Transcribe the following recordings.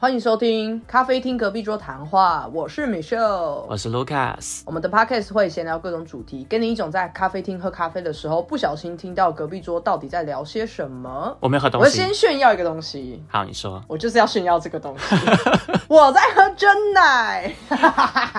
欢迎收听咖啡厅隔壁桌谈话，我是 Michelle，我是 Lucas。我们的 podcast 会闲聊各种主题，给你一种在咖啡厅喝咖啡的时候不小心听到隔壁桌到底在聊些什么。我没有喝东西我。先炫耀一个东西，好，你说我就是要炫耀这个东西，我在喝真奶，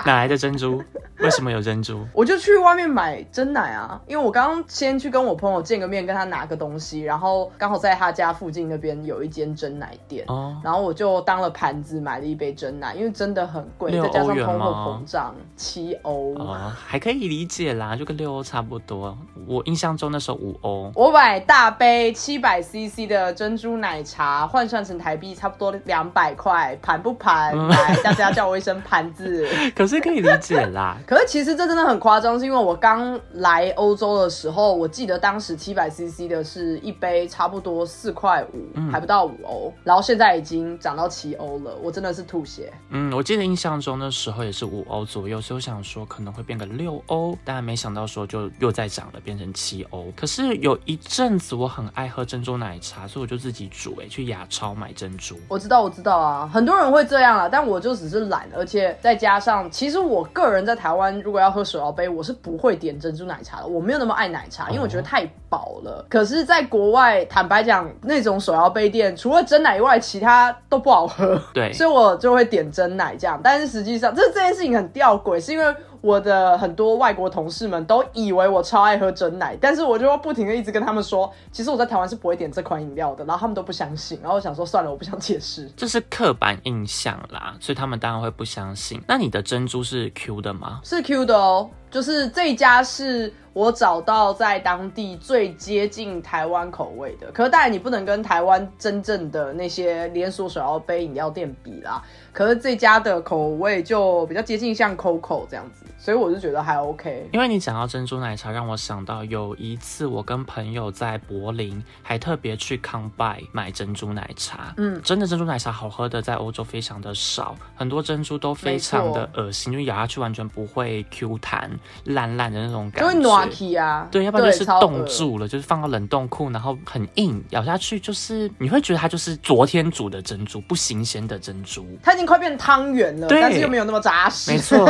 哪来的珍珠？为什么有珍珠？我就去外面买真奶啊，因为我刚刚先去跟我朋友见个面，跟他拿个东西，然后刚好在他家附近那边有一间真奶店，哦，然后我就当了盘子买了一杯真奶，因为真的很贵，再加上通货膨胀七欧。哦，还可以理解啦，就跟六欧差不多。我印象中那时候五欧。我买大杯七百 CC 的珍珠奶茶，换算成台币差不多两百块，盘不盘？大家叫我一声盘子。可是可以理解啦。可是其实这真的很夸张，是因为我刚来欧洲的时候，我记得当时七百 CC 的是一杯差不多四块五、嗯还不到五欧，然后现在已经涨到七欧了，我真的是吐血。嗯，我记得印象中那时候也是五欧左右，所以我想说可能会变个六欧，但没想到说就又再涨了，变成七欧。可是有一阵子我很爱喝珍珠奶茶，所以我就自己煮、欸，去亚超买珍珠。我知道，我知道啊，很多人会这样啦，但我就只是懒，而且再加上，其实我个人在台湾如果要喝手摇杯，我是不会点珍珠奶茶的，我没有那么爱奶茶，因为我觉得太饱了。可是，在国外，坦白讲，那种手摇杯店除了真奶以外，其他都不好喝，对，所以我就会点真奶这样。但是实际上，这这件事情很吊诡，是因为。我的很多外国同事们都以为我超爱喝真奶，但是我就不停的一直跟他们说，其实我在台湾是不会点这款饮料的，然后他们都不相信，然后我想说算了，我不想解释。这是刻板印象啦，所以他们当然会不相信。那你的珍珠是 Q 的吗？是 Q 的哦，就是这家是我找到在当地最接近台湾口味的。可是当然你不能跟台湾真正的那些连锁手摇杯饮料店比啦。可是这家的口味就比较接近像 Coco 这样子，所以我就觉得还 OK。因为你讲到珍珠奶茶，让我想到有一次我跟朋友在柏林，还特别去康拜买珍珠奶茶。嗯真的珍珠奶茶好喝的在欧洲非常的少，很多珍珠都非常的恶心，就咬下去完全不会 Q 弹、烂烂的那种感觉就会。暖起啊，对，要不然就是冻住了，就是放到冷冻库，然后很硬，咬下去就是你会觉得它就是昨天煮的珍珠，不新鲜的珍珠。它已经快变汤圆了，对但是又没有那么扎实。没错，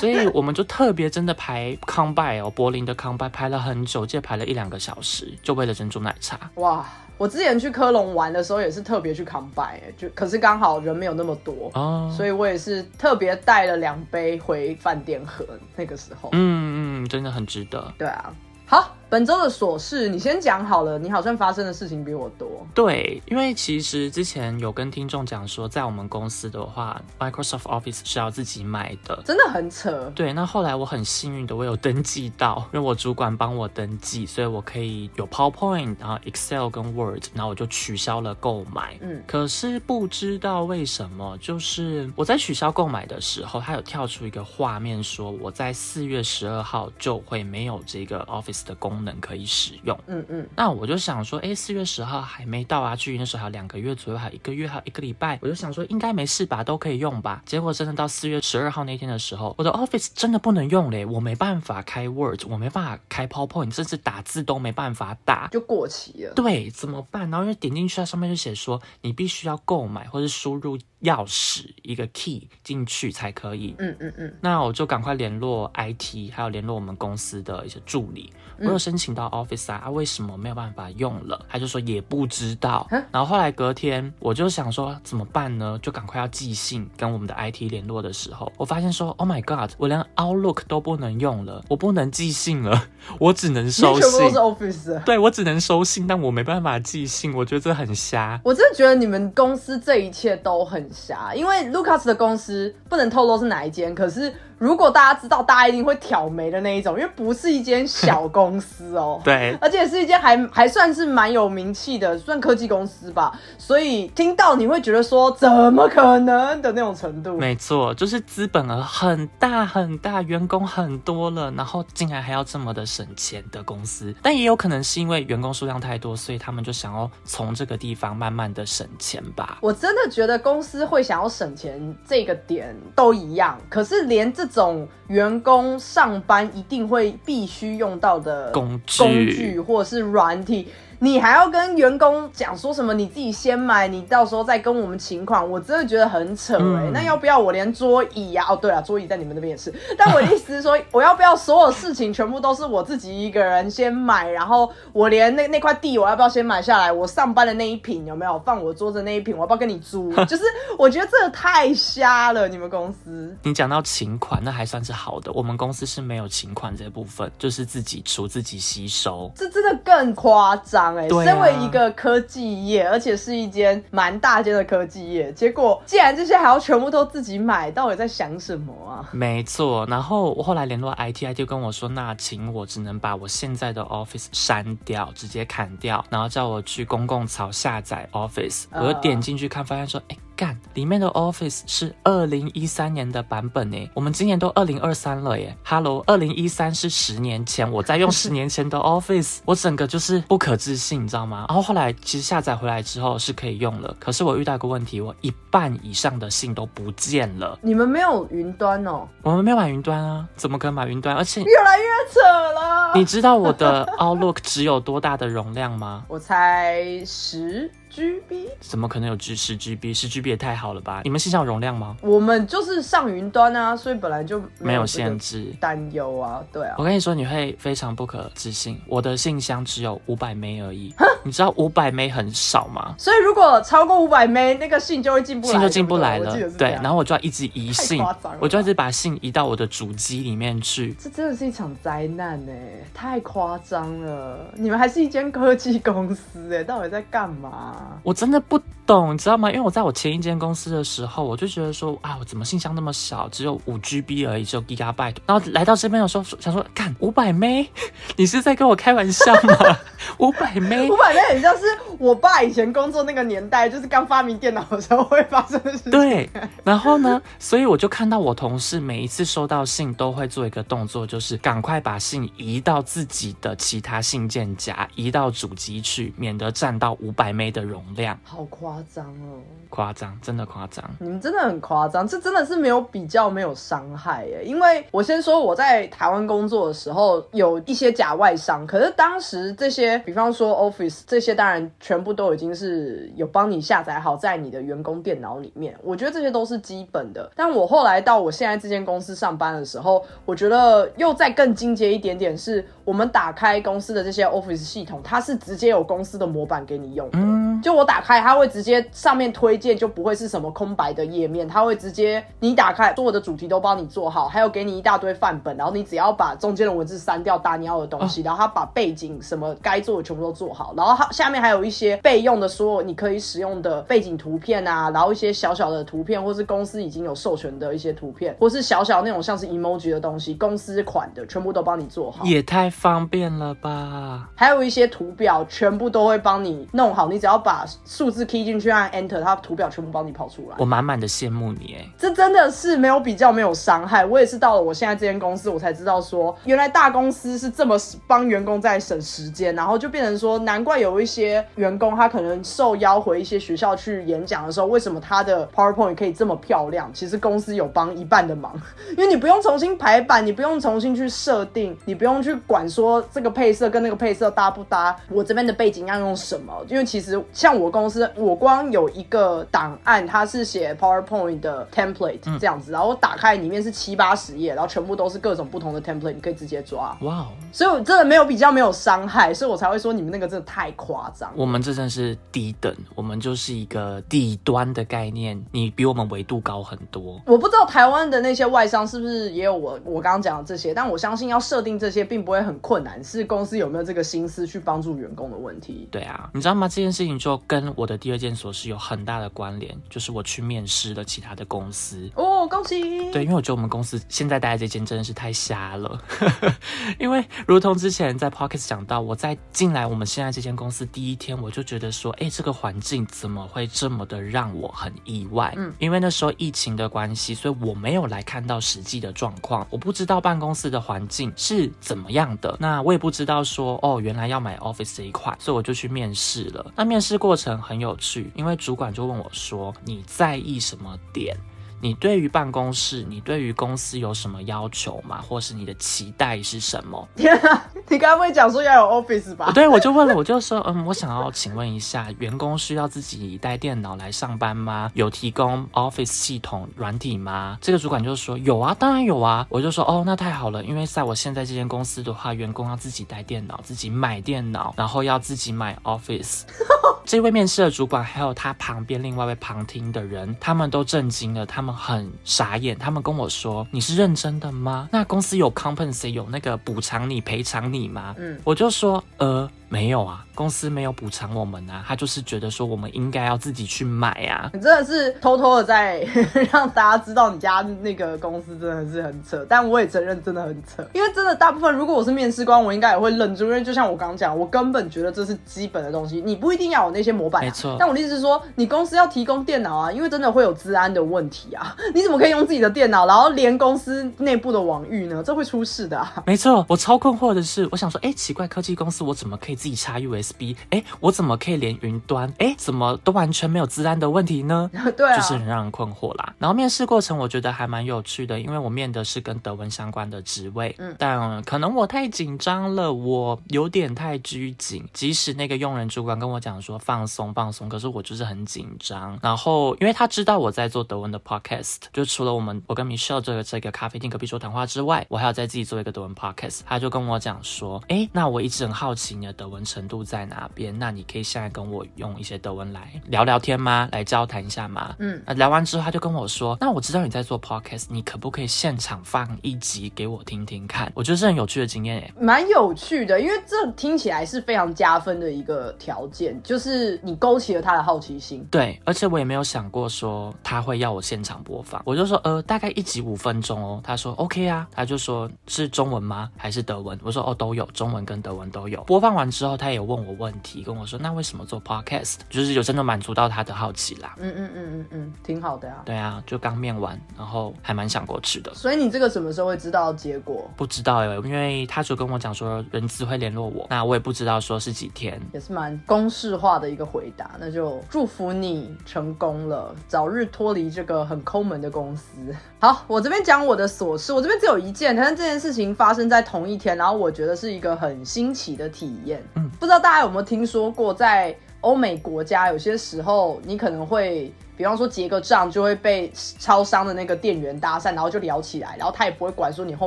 所以我们就特别真的排康拜哦，柏林的康拜排了很久，记得排了一两个小时，就为了珍珠奶茶。哇！我之前去科隆玩的时候也是特别去康拜，哎就可是刚好人没有那么多，哦，所以我也是特别带了两杯回饭店喝。那个时候，嗯嗯，真的很值得。对啊。好，本周的琐事你先讲好了，你好像发生的事情比我多。对，因为其实之前有跟听众讲说，在我们公司的话，Microsoft Office 是要自己买的。真的很扯，对，那后来我很幸运的，我有登记到，因为我主管帮我登记，所以我可以有 PowerPoint，然后 Excel 跟 Word，然后我就取消了购买。嗯可是不知道为什么，就是我在取消购买的时候，它有跳出一个画面说，我在四月十二号就会没有这个 Office 的功能可以使用。嗯嗯，那我就想说，哎，四月十号还没到啊，距离那时候还有两个月左右，还有一个月，还有一个礼拜，我就想说应该没事吧，都可以用吧。结果真的到四月十二号那天的时候，我的 Office 真的不能用嘞，我没办法开 Word，我没办法开 PowerPoint，甚至打字都没办法打。就过期了。对，怎么办？然后因为点进去，它上面就写说你必须要购买或者输入钥匙一个 key 进去才可以。嗯嗯嗯，那我就赶快联络 IT，还有联络我们公司的一些助理。我有申请到 Office 啊，啊为什么没有办法用了？他就说也不知道。然后后来隔天，我就想说怎么办呢？就赶快要寄信跟我们的 IT 联络的时候，我发现说 Oh my God，我连 Outlook 都不能用了，我不能寄信了，我只能你收全部都是信。Office。对我只能收信，但我没办法寄信，我觉得这很瞎。我真的觉得你们公司这一切都很瞎，因为 Lucas 的公司不能透露是哪一间，可是如果大家知道，大家一定会挑眉的那一种，因为不是一间小公司哦。对，而且是一间还还算是蛮有名气的，算科技公司吧，所以听到你会觉得说怎么可能的那种程度。没错，就是资本额很大很大，员工很多了，然后竟然还要这么的省钱的公司。但也有可能是因为员工数量太多，所以他们就想要从这个地方慢慢的省钱吧。我真的觉得公司会想要省钱这个点都一样，可是连这种员工上班一定会必须用到的工具。工具或者是软体，你还要跟员工讲说什么？你自己先买，你到时候再跟我们请款，我真的觉得很扯哎、嗯那要不要我连桌椅呀、哦，对了，桌椅在你们那边也是。但我的意思是说，我要不要所有事情全部都是我自己一个人先买，然后我连那那块地我要不要先买下来？我上班的那一瓶有没有放我桌子那一瓶？我要不要跟你租？就是我觉得这个太瞎了，你们公司。你讲到请款，那还算是好的。我们公司是没有请款这部分，就是自己出自己吸收。这真的更夸张哎！对啊身为一个科技业，而且是一间蛮大间的科技业，结果既然这些还要全部都自己买，到底在想什么啊？没错，然后我后来联络 IT，IT 跟我说，那请我只能把我现在的 Office 删掉，直接砍掉，然后叫我去公共槽下载 Office。呃我就点进去看，发现说，哎，干，里面的 Office 是二零一三年的版本呢，我们今年都二零二三了耶。Hello，二零一三是十年前，我在用十年前的 Office，我整个就是不可置信，你知道吗？然后后来其实下载回来之后是可以用了，可是我遇到一个问题，我一半以上的信都不见了。你们没有云端哦，我们没有买云端啊，怎么可能买云端？而且越来越扯了。你知道我的 Outlook 只有多大的容量吗？我才十 GB，怎么可能有十十 GB？十 GB 也太好了吧？你们信箱有容量吗？我们就是上云端啊，所以本来就没有这个限制。担忧啊，对啊我。跟你说，你会非常不可置信，我的信箱只有 五百枚而已。你知道五百枚很少吗？所以如果超过五百枚，那个信就会进不来，信就进不来了，对，然后我就要一直移信我就一直把信移到我的主机里面去。这真的是一场灾难呢，太夸张了！你们还是一间科技公司哎，到底在干嘛？我真的不懂，你知道吗？因为我在我前一间公司的时候，我就觉得说啊，我怎么信箱那么小，只有五 GB 而已，只有 Gigabyte。然后来到这边的时候，想说，干五百枚，你是在跟我开玩笑吗？五百枚五，百枚很像是我爸以前工作那个年代，就是刚发明电脑的时候会发生的事情。对。然后呢，所以我就看到我同事每一次收到信都会做一个动作，就是赶快把信移到自己的其他信件夹，移到主机去，免得占到五百枚的容量。好夸张哦！夸张，真的夸张。你们真的很夸张，这真的是没有比较，没有伤害耶。因为我先说我在台湾工作的时候，有一些假外商，可是当时这些，比方说 Office 这些，当然全部都已经是有帮你下载好在你的员工电脑里面。我觉得这些都是基本的。但我后来到我现在这间公司上班的时候，我觉得又再更进阶一点点，是我们打开公司的这些 Office 系统，它是直接有公司的模板给你用的。嗯，就我打开，它会直接上面推荐就不会是什么空白的页面，它会直接你打开所有的主题都帮你做好，还有给你一大堆范本，然后你只要把中间的文字删掉，打你要的东西，然后它把背景什么该做的全部都做好，然后它下面还有一些备用的所有你可以使用的背景图片啊，然后一些小小的图片，或是公司已经有授权的一些图片，或是小小那种像是 emoji 的东西，公司款的全部都帮你做好。也太方便了吧！还有一些图表，全部都会帮你弄好。你只要把数字 key 进去，按 Enter，它图表全部帮你跑出来。我满满的羡慕你哎。这真的是没有比较，没有伤害。我也是到了我现在这间公司，我才知道说，原来大公司是这么帮员工在省时间，然后就变成说，难怪有一些员工他可能受邀回一些学校去演讲的时候，为什么他的 PowerPoint 可以这么漂亮？其实公司有帮一半的忙，因为你不用重新排版，你不用重新去设定，你不用去管说这个配色跟那个配色搭不搭，我这边的背景要用什么？因为其实像我公司，我光有一个档案，它是写 PowerPoint 的 template 这样子，然后我打开里面是七八十页，然后全部都是各种不同的 template，你可以直接抓。哇哦，所以我真的没有比较，没有伤害，所以我才会说你们那个真的太夸张。我们这真是低等，我们就是一个底端的概念，你比我们维度高很多。我不知道台湾的那些外商是不是也有我我刚刚讲的这些，但我相信要设定这些并不会很困难，是公司有没有这个心思去帮助员工的问题。对啊，你知道吗？这件事情就跟我的第二件琐事有很大的关联，就是我去面试了其他的公司。哦，恭喜！对，因为我觉得我们公司现在待在这间真的是太瞎了，因为如同之前在 Pockets 讲到，我在进来我们现在这间公司第一天，我就觉得说，哎，这个环境怎么会这么的让我很意外？嗯，因为那时候疫情的关系，所以我没有来看到实际的状况，我不知道办公室的环境是怎么样的，那我也不知道说，哦，原来要买 Office 这一块，所以我就去面试了。那面试过程很有趣，因为主管就问我说，你在意什么点？你对于办公室，你对于公司有什么要求吗？或是你的期待是什么？天啊，你刚刚会讲说要有 Office 吧？对，我就问了，我就说，嗯，我想要请问一下，员工需要自己带电脑来上班吗？有提供 Office 系统软体吗？这个主管就说有啊，当然有啊。我就说哦，那太好了，因为在我现在这间公司的话，员工要自己带电脑，自己买电脑，然后要自己买 Office。这位面试的主管还有他旁边另外一位旁听的人，他们都震惊了，他们很傻眼，他们跟我说：“你是认真的吗？那公司有 compensate 有那个补偿你赔偿你吗？”嗯，我就说：“呃。”没有啊，公司没有补偿我们啊，他就是觉得说我们应该要自己去买啊。你真的是偷偷的在 让大家知道你家那个公司真的是很扯，但我也承认真的很扯，因为真的大部分如果我是面试官，我应该也会愣住，因为就像我刚刚讲，我根本觉得这是基本的东西，你不一定要有那些模板，没错。但我的意思是说，你公司要提供电脑啊，因为真的会有治安的问题啊，你怎么可以用自己的电脑，然后连公司内部的网域呢？这会出事的。没错，我超困惑的是，我想说，哎，奇怪，科技公司我怎么可以自己插 USB？哎，我怎么可以连云端？哎，怎么都完全没有治安的问题呢？对啊，就是很让人困惑啦。然后面试过程我觉得还蛮有趣的，因为我面的是跟德文相关的职位，嗯，但可能我太紧张了，我有点太拘谨。即使那个用人主管跟我讲说放松放松，可是我就是很紧张。然后因为他知道我在做德文的 podcast，就除了我们我跟 Michelle 这个这个咖啡厅隔壁桌谈话之外，我还要在自己做一个德文 podcast。他就跟我讲说，哎，那我一直很好奇你的德文程度在哪边？那你可以现在跟我用一些德文来聊聊天吗？来交谈一下吗？嗯，那聊完之后他就跟我说，那我知道你在做 podcast，你可不可以现场放一集给我听听看？我觉得是很有趣的经验诶，蛮有趣的，因为这听起来是非常加分的一个条件，就是你勾起了他的好奇心。对，而且我也没有想过说他会要我现场播放，我就说呃大概一集五分钟哦。他说 OK 啊，他就说是中文吗？还是德文？我说哦都有，中文跟德文都有。播放完之后，他也问我问题，跟我说那为什么做 podcast？就是有真的满足到他的好奇啦。嗯嗯嗯嗯嗯，挺好的呀。对啊，就刚面完，然后还蛮想过去的。所以你这个什么时候会知道结果？不知道哎，因为他就跟我讲说人资会联络我，那我也不知道说是几天。也是蛮公式化的一个回答，那就祝福你成功了，早日脱离这个很抠门的公司。好，我这边讲我的琐事，我这边只有一件，但是这件事情发生在同一天，然后我觉得是一个很新奇的体验。嗯，不知道大家有没有听说过，在欧美国家，有些时候你可能会。比方说结个账就会被超商的那个店员搭讪，然后就聊起来，然后他也不会管说你后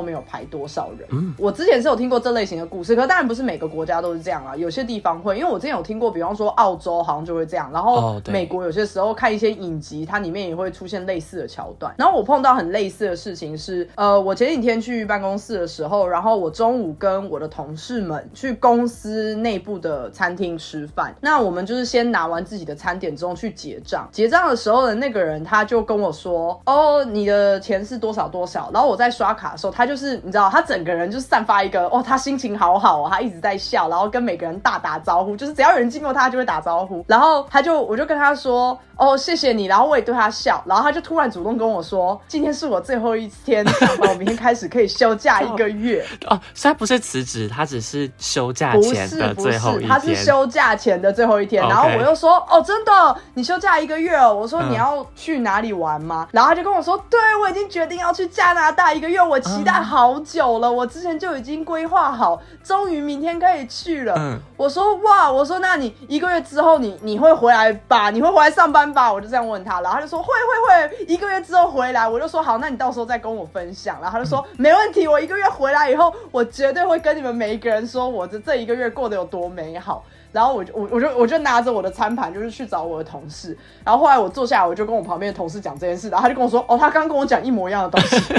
面有排多少人。嗯，我之前是有听过这类型的故事，可当然不是每个国家都是这样啊，有些地方会，因为我之前有听过，比方说澳洲好像就会这样，然后美国有些时候看一些影集，它里面也会出现类似的桥段。然后我碰到很类似的事情是，呃，我前几天去办公室的时候，然后我中午跟我的同事们去公司内部的餐厅吃饭，那我们就是先拿完自己的餐点之后去结账，结账的。时候的那个人他就跟我说：“哦，你的钱是多少多少。”然后我在刷卡的时候，他就是你知道，他整个人就散发一个哦，他心情好好哦，他一直在笑，然后跟每个人大打招呼，就是只要有人经过他就会打招呼。然后他就我就跟他说：“哦，谢谢你。”然后我也对他笑。然后他就突然主动跟我说：“今天是我最后一天，我明天开始可以休假一个月。”哦，他不是辞职，他只是休假前的最后一天。他是休假前的最后一天。然后我又说：“哦，真的，你休假一个月哦。”我。说你要去哪里玩吗？然后他就跟我说，对我已经决定要去加拿大一个月，我期待好久了，我之前就已经规划好，终于明天可以去了。嗯，我说哇，我说那你一个月之后你你会回来吧？你会回来上班吧？我就这样问他，然后他就说会会会，一个月之后回来。我就说好，那你到时候再跟我分享。然后他就说没问题，我一个月回来以后，我绝对会跟你们每一个人说我的这一个月过得有多美好。然后我就我我就我就拿着我的餐盘，就是去找我的同事。然后后来我坐下来，我就跟我旁边的同事讲这件事，然后他就跟我说：“哦，他刚跟我讲一模一样的东西。”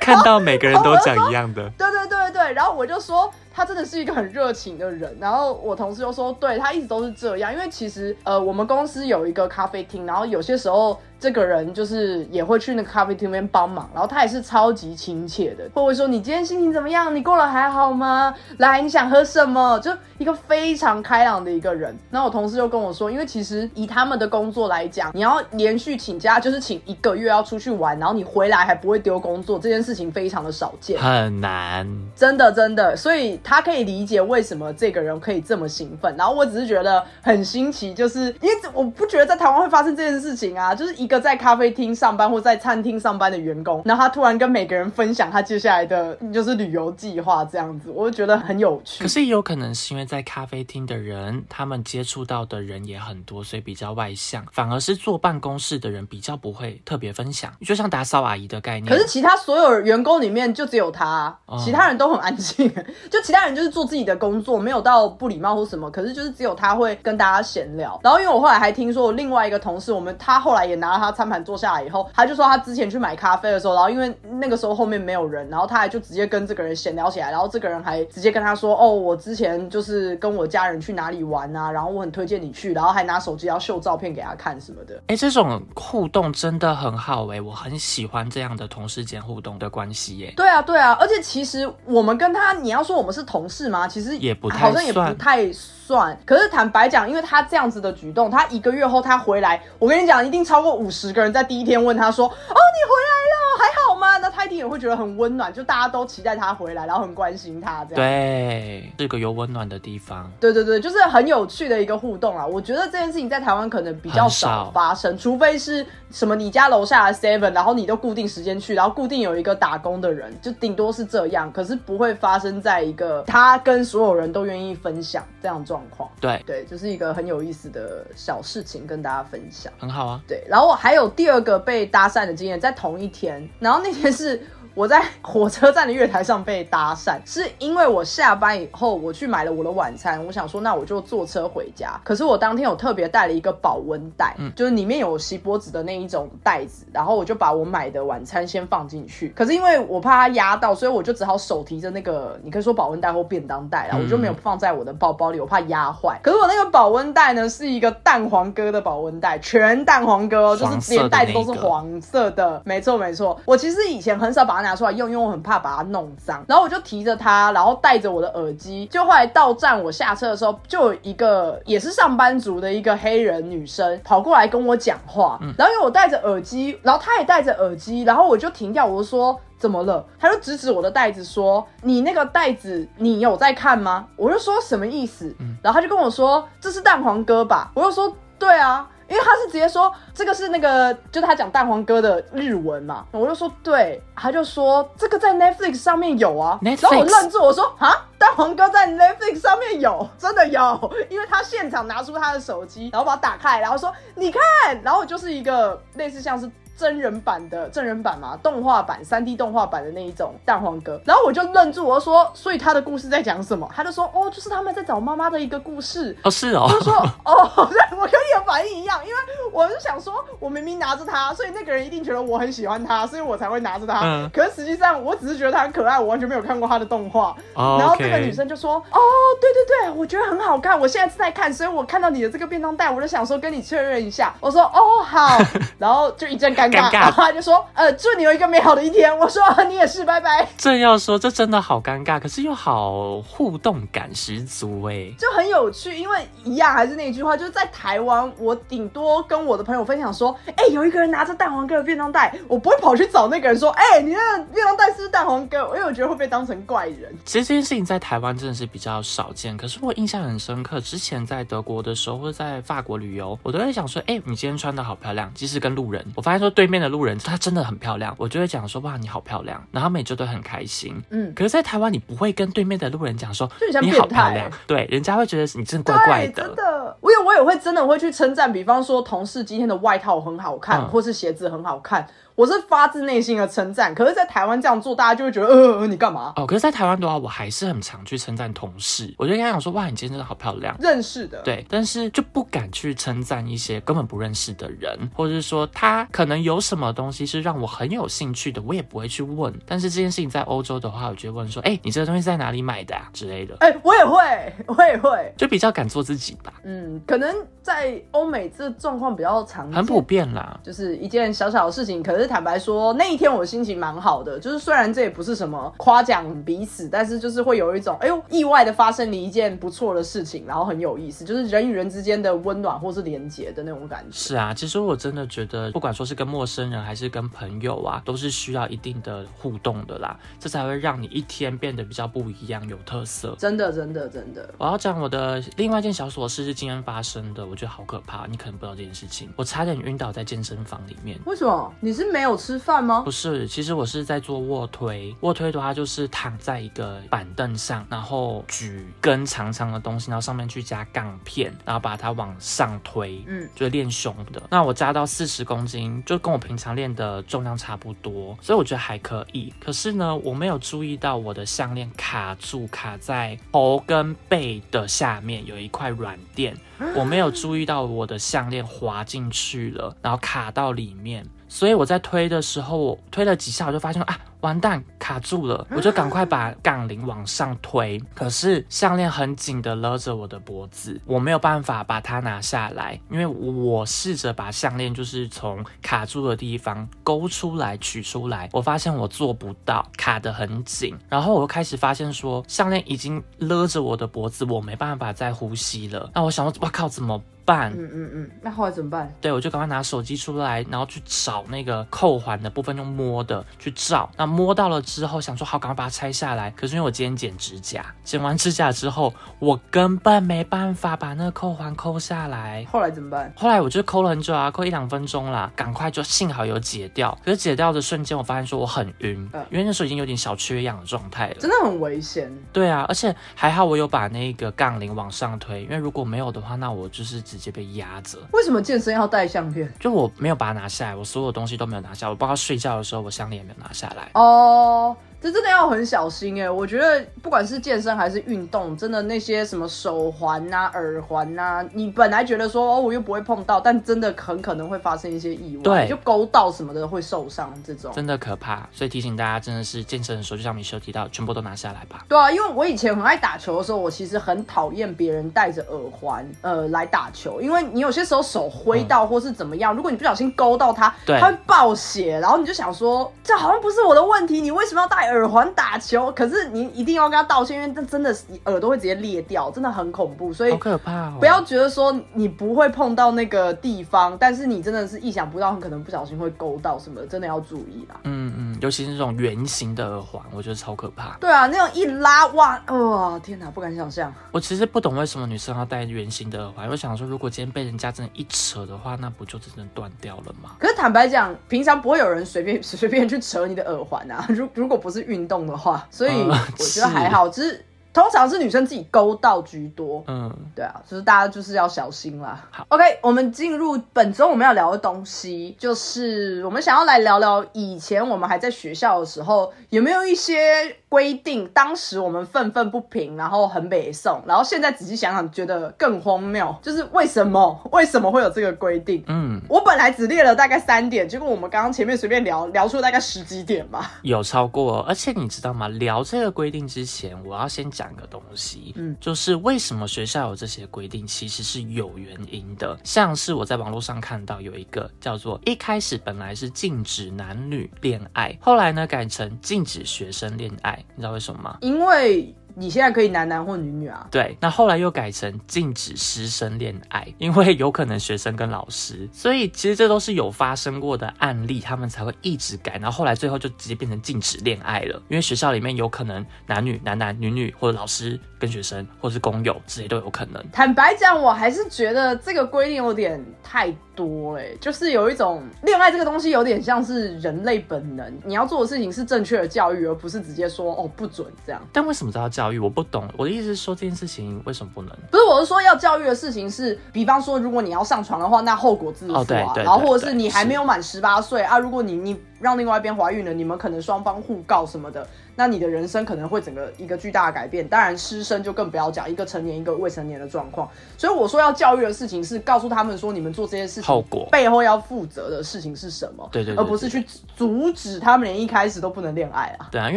看到每个人都讲一样的。对对对对，然后我就说。他真的是一个很热情的人，然后我同事就说，对他一直都是这样，因为其实呃，我们公司有一个咖啡厅，然后有些时候这个人就是也会去那个咖啡厅那边帮忙，然后他也是超级亲切的，会会说你今天心情怎么样？你过得还好吗？来，你想喝什么？就一个非常开朗的一个人。那我同事就跟我说，因为其实以他们的工作来讲，你要连续请假，就是请一个月要出去玩，然后你回来还不会丢工作，这件事情非常的少见，很难，真的真的，所以。他可以理解为什么这个人可以这么兴奋。然后我只是觉得很新奇，就是因为我不觉得在台湾会发生这件事情啊，就是一个在咖啡厅上班或在餐厅上班的员工，然后他突然跟每个人分享他接下来的就是旅游计划这样子，我就觉得很有趣。可是也有可能是因为在咖啡厅的人，他们接触到的人也很多，所以比较外向，反而是坐办公室的人比较不会特别分享，就像打扫阿姨的概念。可是其他所有员工里面就只有他，其他人都很安静，就其他人就是做自己的工作，没有到不礼貌或什么。可是就是只有他会跟大家闲聊。然后因为我后来还听说，另外一个同事，我们他后来也拿了他餐盘坐下来以后，他就说他之前去买咖啡的时候，然后因为那个时候后面没有人，然后他还就直接跟这个人闲聊起来，然后这个人还直接跟他说：“哦，我之前就是跟我家人去哪里玩啊，然后我很推荐你去。”然后还拿手机要秀照片给他看什么的。哎，这种互动真的很好哎，我很喜欢这样的同事间互动的关系耶。对啊，对啊，而且其实我们跟他，你要说我们是同事吗？其实也不太好像也不太算。可是坦白讲，因为他这样子的举动，他一个月后他回来，我跟你讲，一定超过五十个人在第一天问他说：“哦，你回来了，还好吗？”那他一定也会觉得很温暖，就大家都期待他回来，然后很关心他这样。对，是个有温暖的地方。对对对，就是很有趣的一个互动啊！我觉得这件事情在台湾可能比较少发生，除非是什么你家楼下的 Seven，然后你都固定时间去，然后固定有一个打工的人，就顶多是这样，可是不会发生在一个他跟所有人都愿意分享这样状况。对对，就是一个很有意思的小事情跟大家分享，很好啊。对，然后我还有第二个被搭讪的经验，在同一天，然后那天是。我在火车站的月台上被搭讪，是因为我下班以后我去买了我的晚餐，我想说那我就坐车回家。可是我当天有特别带了一个保温袋，嗯，就是里面有锡箔纸的那一种袋子，然后我就把我买的晚餐先放进去。可是因为我怕它压到，所以我就只好手提着那个，你可以说保温袋或便当袋啦，我就没有放在我的包包里，我怕压坏。可是我那个保温袋呢，是一个蛋黄哥的保温袋，全蛋黄哥，就是连袋子都是黄色的，没错没错。我其实以前很少把它拿出来用，因为我很怕把它弄脏。然后我就提着它，然后戴着我的耳机，就后来到站我下车的时候，就有一个也是上班族的一个黑人女生跑过来跟我讲话。然后因为我戴着耳机，然后她也戴着耳机，然后我就停掉，我就说怎么了？她就指指我的袋子说：“你那个袋子你有在看吗？”我就说什么意思？然后她就跟我说：“这是蛋黄哥吧？”我就说：“对啊。”因为他是直接说这个是那个，就是他讲蛋黄哥的日文嘛，我就说对，他就说这个在 Netflix 上面有啊，然后我愣住，我说啊，蛋黄哥在 Netflix 上面有，真的有，因为他现场拿出他的手机，然后把它打开，然后说你看，然后就是一个类似像是。真人版的真人版嘛，动画版、三 D 动画版的那一种蛋黄哥，然后我就愣住，我说，所以他的故事在讲什么？他就说，哦，就是他们在找妈妈的一个故事。哦，是哦。就说，哦，对我跟你的反应一样，因为我是想说，我明明拿着它，所以那个人一定觉得我很喜欢他，所以我才会拿着它。嗯。可是实际上，我只是觉得他很可爱，我完全没有看过他的动画。哦。然后这个女生就说，哦，对对对，我觉得很好看，我现在正在看，所以我看到你的这个便当袋，我就想说跟你确认一下。我说，哦，好。然后就一阵尴尬，然后他就说。呃，祝你有一个美好的一天。我说 你也是，拜拜。正要说，这真的好尴尬，可是又好互动感十足哎，就很有趣。因为一样还是那句话，就是在台湾，我顶多跟我的朋友分享说，哎，有一个人拿着蛋黄哥的便当袋，我不会跑去找那个人说，哎，你那便当袋是不是蛋黄哥？因为我觉得会被当成怪人。其实这件事情在台湾真的是比较少见，可是我印象很深刻。之前在德国的时候，或者在法国旅游，我都会想说，哎，你今天穿的好漂亮。即使跟路人，我发现说对面的路人她真的很漂亮，我就会讲说哇你好漂亮，然后他们就都很开心。嗯，可是，在台湾你不会跟对面的路人讲说你好漂亮，对，人家会觉得你真的怪怪的。真的，我有我也会真的会去称赞，比方说同事今天的外套很好看，或是鞋子很好看。我是发自内心的称赞，可是，在台湾这样做，大家就会觉得，呃，你干嘛？哦，可是，在台湾的话，我还是很常去称赞同事。我就跟他讲说，哇，你今天真的好漂亮。认识的，对，但是就不敢去称赞一些根本不认识的人，或者是说他可能有什么东西是让我很有兴趣的，我也不会去问。但是这件事情在欧洲的话，我就会问说，哎，你这个东西在哪里买的啊之类的。哎，我也会，我也会，就比较敢做自己吧。嗯，可能在欧美这状况比较常，很普遍啦，就是一件小小的事情。可是坦白说，那。一天我心情蛮好的，就是虽然这也不是什么夸奖彼此，但是就是会有一种哎呦意外的发生了一件不错的事情，然后很有意思，就是人与人之间的温暖或是连结的那种感觉。是啊，其实我真的觉得，不管说是跟陌生人还是跟朋友啊，都是需要一定的互动的啦，这才会让你一天变得比较不一样，有特色。真的，真的，真的。我要讲我的另外一件小琐事是今天发生的，我觉得好可怕，你可能不知道这件事情，我差点晕倒在健身房里面。为什么？你是没有吃饭吗？不是，其实我是在做卧推，卧推的话就是躺在一个板凳上，然后举根长长的东西，然后上面去加杠片，然后把它往上推，嗯，就是练胸的。那我加到四十公斤，就跟我平常练的重量差不多，所以我觉得还可以。可是呢，我没有注意到我的项链卡住，卡在头跟背的下面有一块软垫，我没有注意到我的项链滑进去了，然后卡到里面。所以我在推的时候，我推了几下，我就发现啊，完蛋，卡住了，我就赶快把杠铃往上推。可是项链很紧的勒着我的脖子，我没有办法把它拿下来，因为我试着把项链就是从卡住的地方勾出来取出来，我发现我做不到，卡得很紧。然后我又开始发现说，项链已经勒着我的脖子，我没办法再呼吸了。那我想说，哇靠，怎么？办，嗯嗯嗯，那后来怎么办？对，我就赶快拿手机出来，然后去找那个扣环的部分，用摸的去照。那摸到了之后，想说好，赶快把它拆下来。可是因为我今天剪指甲，剪完指甲之后，我根本没办法把那个扣环抠下来。后来怎么办？后来我就抠了很久啊，抠一两分钟啦，赶快就幸好有解掉。可是解掉的瞬间，我发现说我很晕，因为那时候已经有点小缺氧的状态了，真的很危险。对啊，而且还好我有把那个杠铃往上推，因为如果没有的话，那我就是直接被压着。为什么健身要带项链？就我没有把它拿下来，我所有东西都没有拿下，我包括睡觉的时候，我项链也没有拿下来。哦。这真的要很小心哎！我觉得不管是健身还是运动，真的那些什么手环呐、耳环呐，你本来觉得说哦，我又不会碰到，但真的很可能会发生一些意外，对，就勾到什么的会受伤，这种真的可怕。所以提醒大家，真的是健身的时候，就像米修提到，全部都拿下来吧。对啊，因为我以前很爱打球的时候，我其实很讨厌别人戴着耳环呃来打球，因为你有些时候手挥到或是怎么样，如果你不小心勾到它，它会爆血，然后你就想说，这好像不是我的问题，你为什么要戴耳环打球？可是你一定要跟他道歉，因为这真的是耳朵会直接裂掉，真的很恐怖，所以好可怕。不要觉得说你不会碰到那个地方，但是你真的是意想不到，很可能不小心会勾到什么，真的要注意啦。嗯嗯，尤其是这种圆形的耳环，我觉得超可怕。对啊，那种一拉哇，哇，天哪，不敢想象。我其实不懂为什么女生要戴圆形的耳环，我想说，如果今天被人家真的一扯的话，那不就真的断掉了吗？可是坦白讲，平常不会有人随便 随便去扯你的耳环啊。如如果不是运动的话。所以我觉得还好，只是通常是女生自己勾到居多。嗯，对啊，就是大家就是要小心啦。好，OK，我们进入本周我们要聊的东西，就是我们想要来聊聊以前我们还在学校的时候，有没有一些。规定当时我们愤愤不平，然后很北宋，然后现在仔细想想，觉得更荒谬，就是为什么为什么会有这个规定？嗯，我本来只列了大概三点，结果我们刚刚前面随便聊聊出大概十几点吧，有超过。而且你知道吗？聊这个规定之前，我要先讲个东西，嗯，就是为什么学校有这些规定，其实是有原因的。像是我在网络上看到有一个叫做一开始本来是禁止男女恋爱，后来呢改成禁止学生恋爱。你知道为什么吗？因为。你现在可以男男或女女啊？对，那后来又改成禁止师生恋爱，因为有可能学生跟老师，所以其实这都是有发生过的案例，他们才会一直改，然后后来最后就直接变成禁止恋爱了，因为学校里面有可能男女、男男、女女，或者老师跟学生，或者是工友这些都有可能。坦白讲，我还是觉得这个规定有点太多哎，就是有一种恋爱这个东西有点像是人类本能，你要做的事情是正确的教育，而不是直接说哦不准这样。但为什么都要教育？我不懂，我的意思是说这件事情为什么不能？不是，我是说要教育的事情是，比方说如果你要上床的话，那后果自负啊。然后或者是你还没有满十八岁啊，如果你你让另外一边怀孕了，你们可能双方互告什么的。那你的人生可能会整个一个巨大的改变，当然师生就更不要讲，一个成年一个未成年的状况。所以我说要教育的事情是告诉他们说，你们做这些事情后果背后要负责的事情是什么？对对，而不是去阻止他们连一开始都不能恋爱啊。对啊，因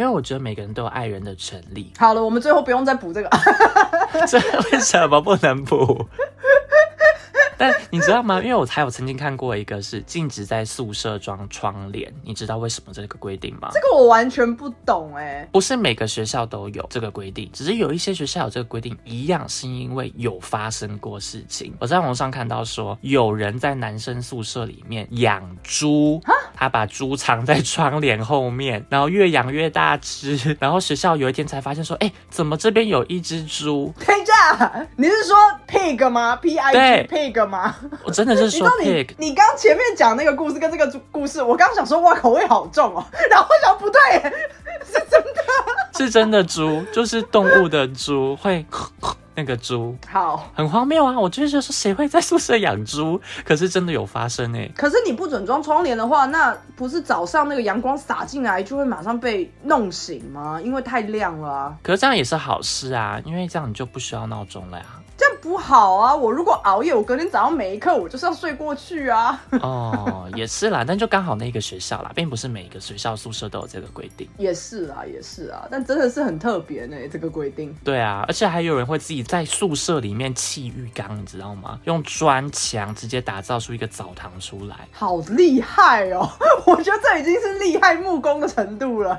为我觉得每个人都有爱人的权利。好了，我们最后不用再补这个，这为什么不能补？但你知道吗？因为我还有曾经看过一个是禁止在宿舍装窗帘，你知道为什么这个规定吗？这个我完全不懂哎。不是每个学校都有这个规定，只是有一些学校有这个规定，一样是因为有发生过事情。我在网上看到说，有人在男生宿舍里面养猪，他把猪藏在窗帘后面，然后越养越大只，然后学校有一天才发现说，哎，怎么这边有一只猪？等一下，你是说 pig 吗？P I G pig 吗？我真的是说 pig。你刚前面讲那个故事跟这个故事，我刚想说哇口味好重哦，然后想不对，是真的，是真的猪，就是动物的猪会。那个猪好，很荒谬啊！我就是说，谁会在宿舍养猪？可是真的有发生哎。可是你不准装窗帘的话，那不是早上那个阳光洒进来就会马上被弄醒吗？因为太亮了。可是这样也是好事啊，因为这样你就不需要闹钟了呀。这样不好啊！我如果熬夜，我隔天早上每一课我就是要睡过去啊。哦，也是啦，但就刚好那个学校啦，并不是每一个学校宿舍都有这个规定。也是啦，也是啊，但真的是很特别呢，这个规定。对啊，而且还有人会自己在宿舍里面砌浴缸，你知道吗？用砖墙直接打造出一个澡堂出来，好厉害哦！我觉得这已经是厉害木工的程度了，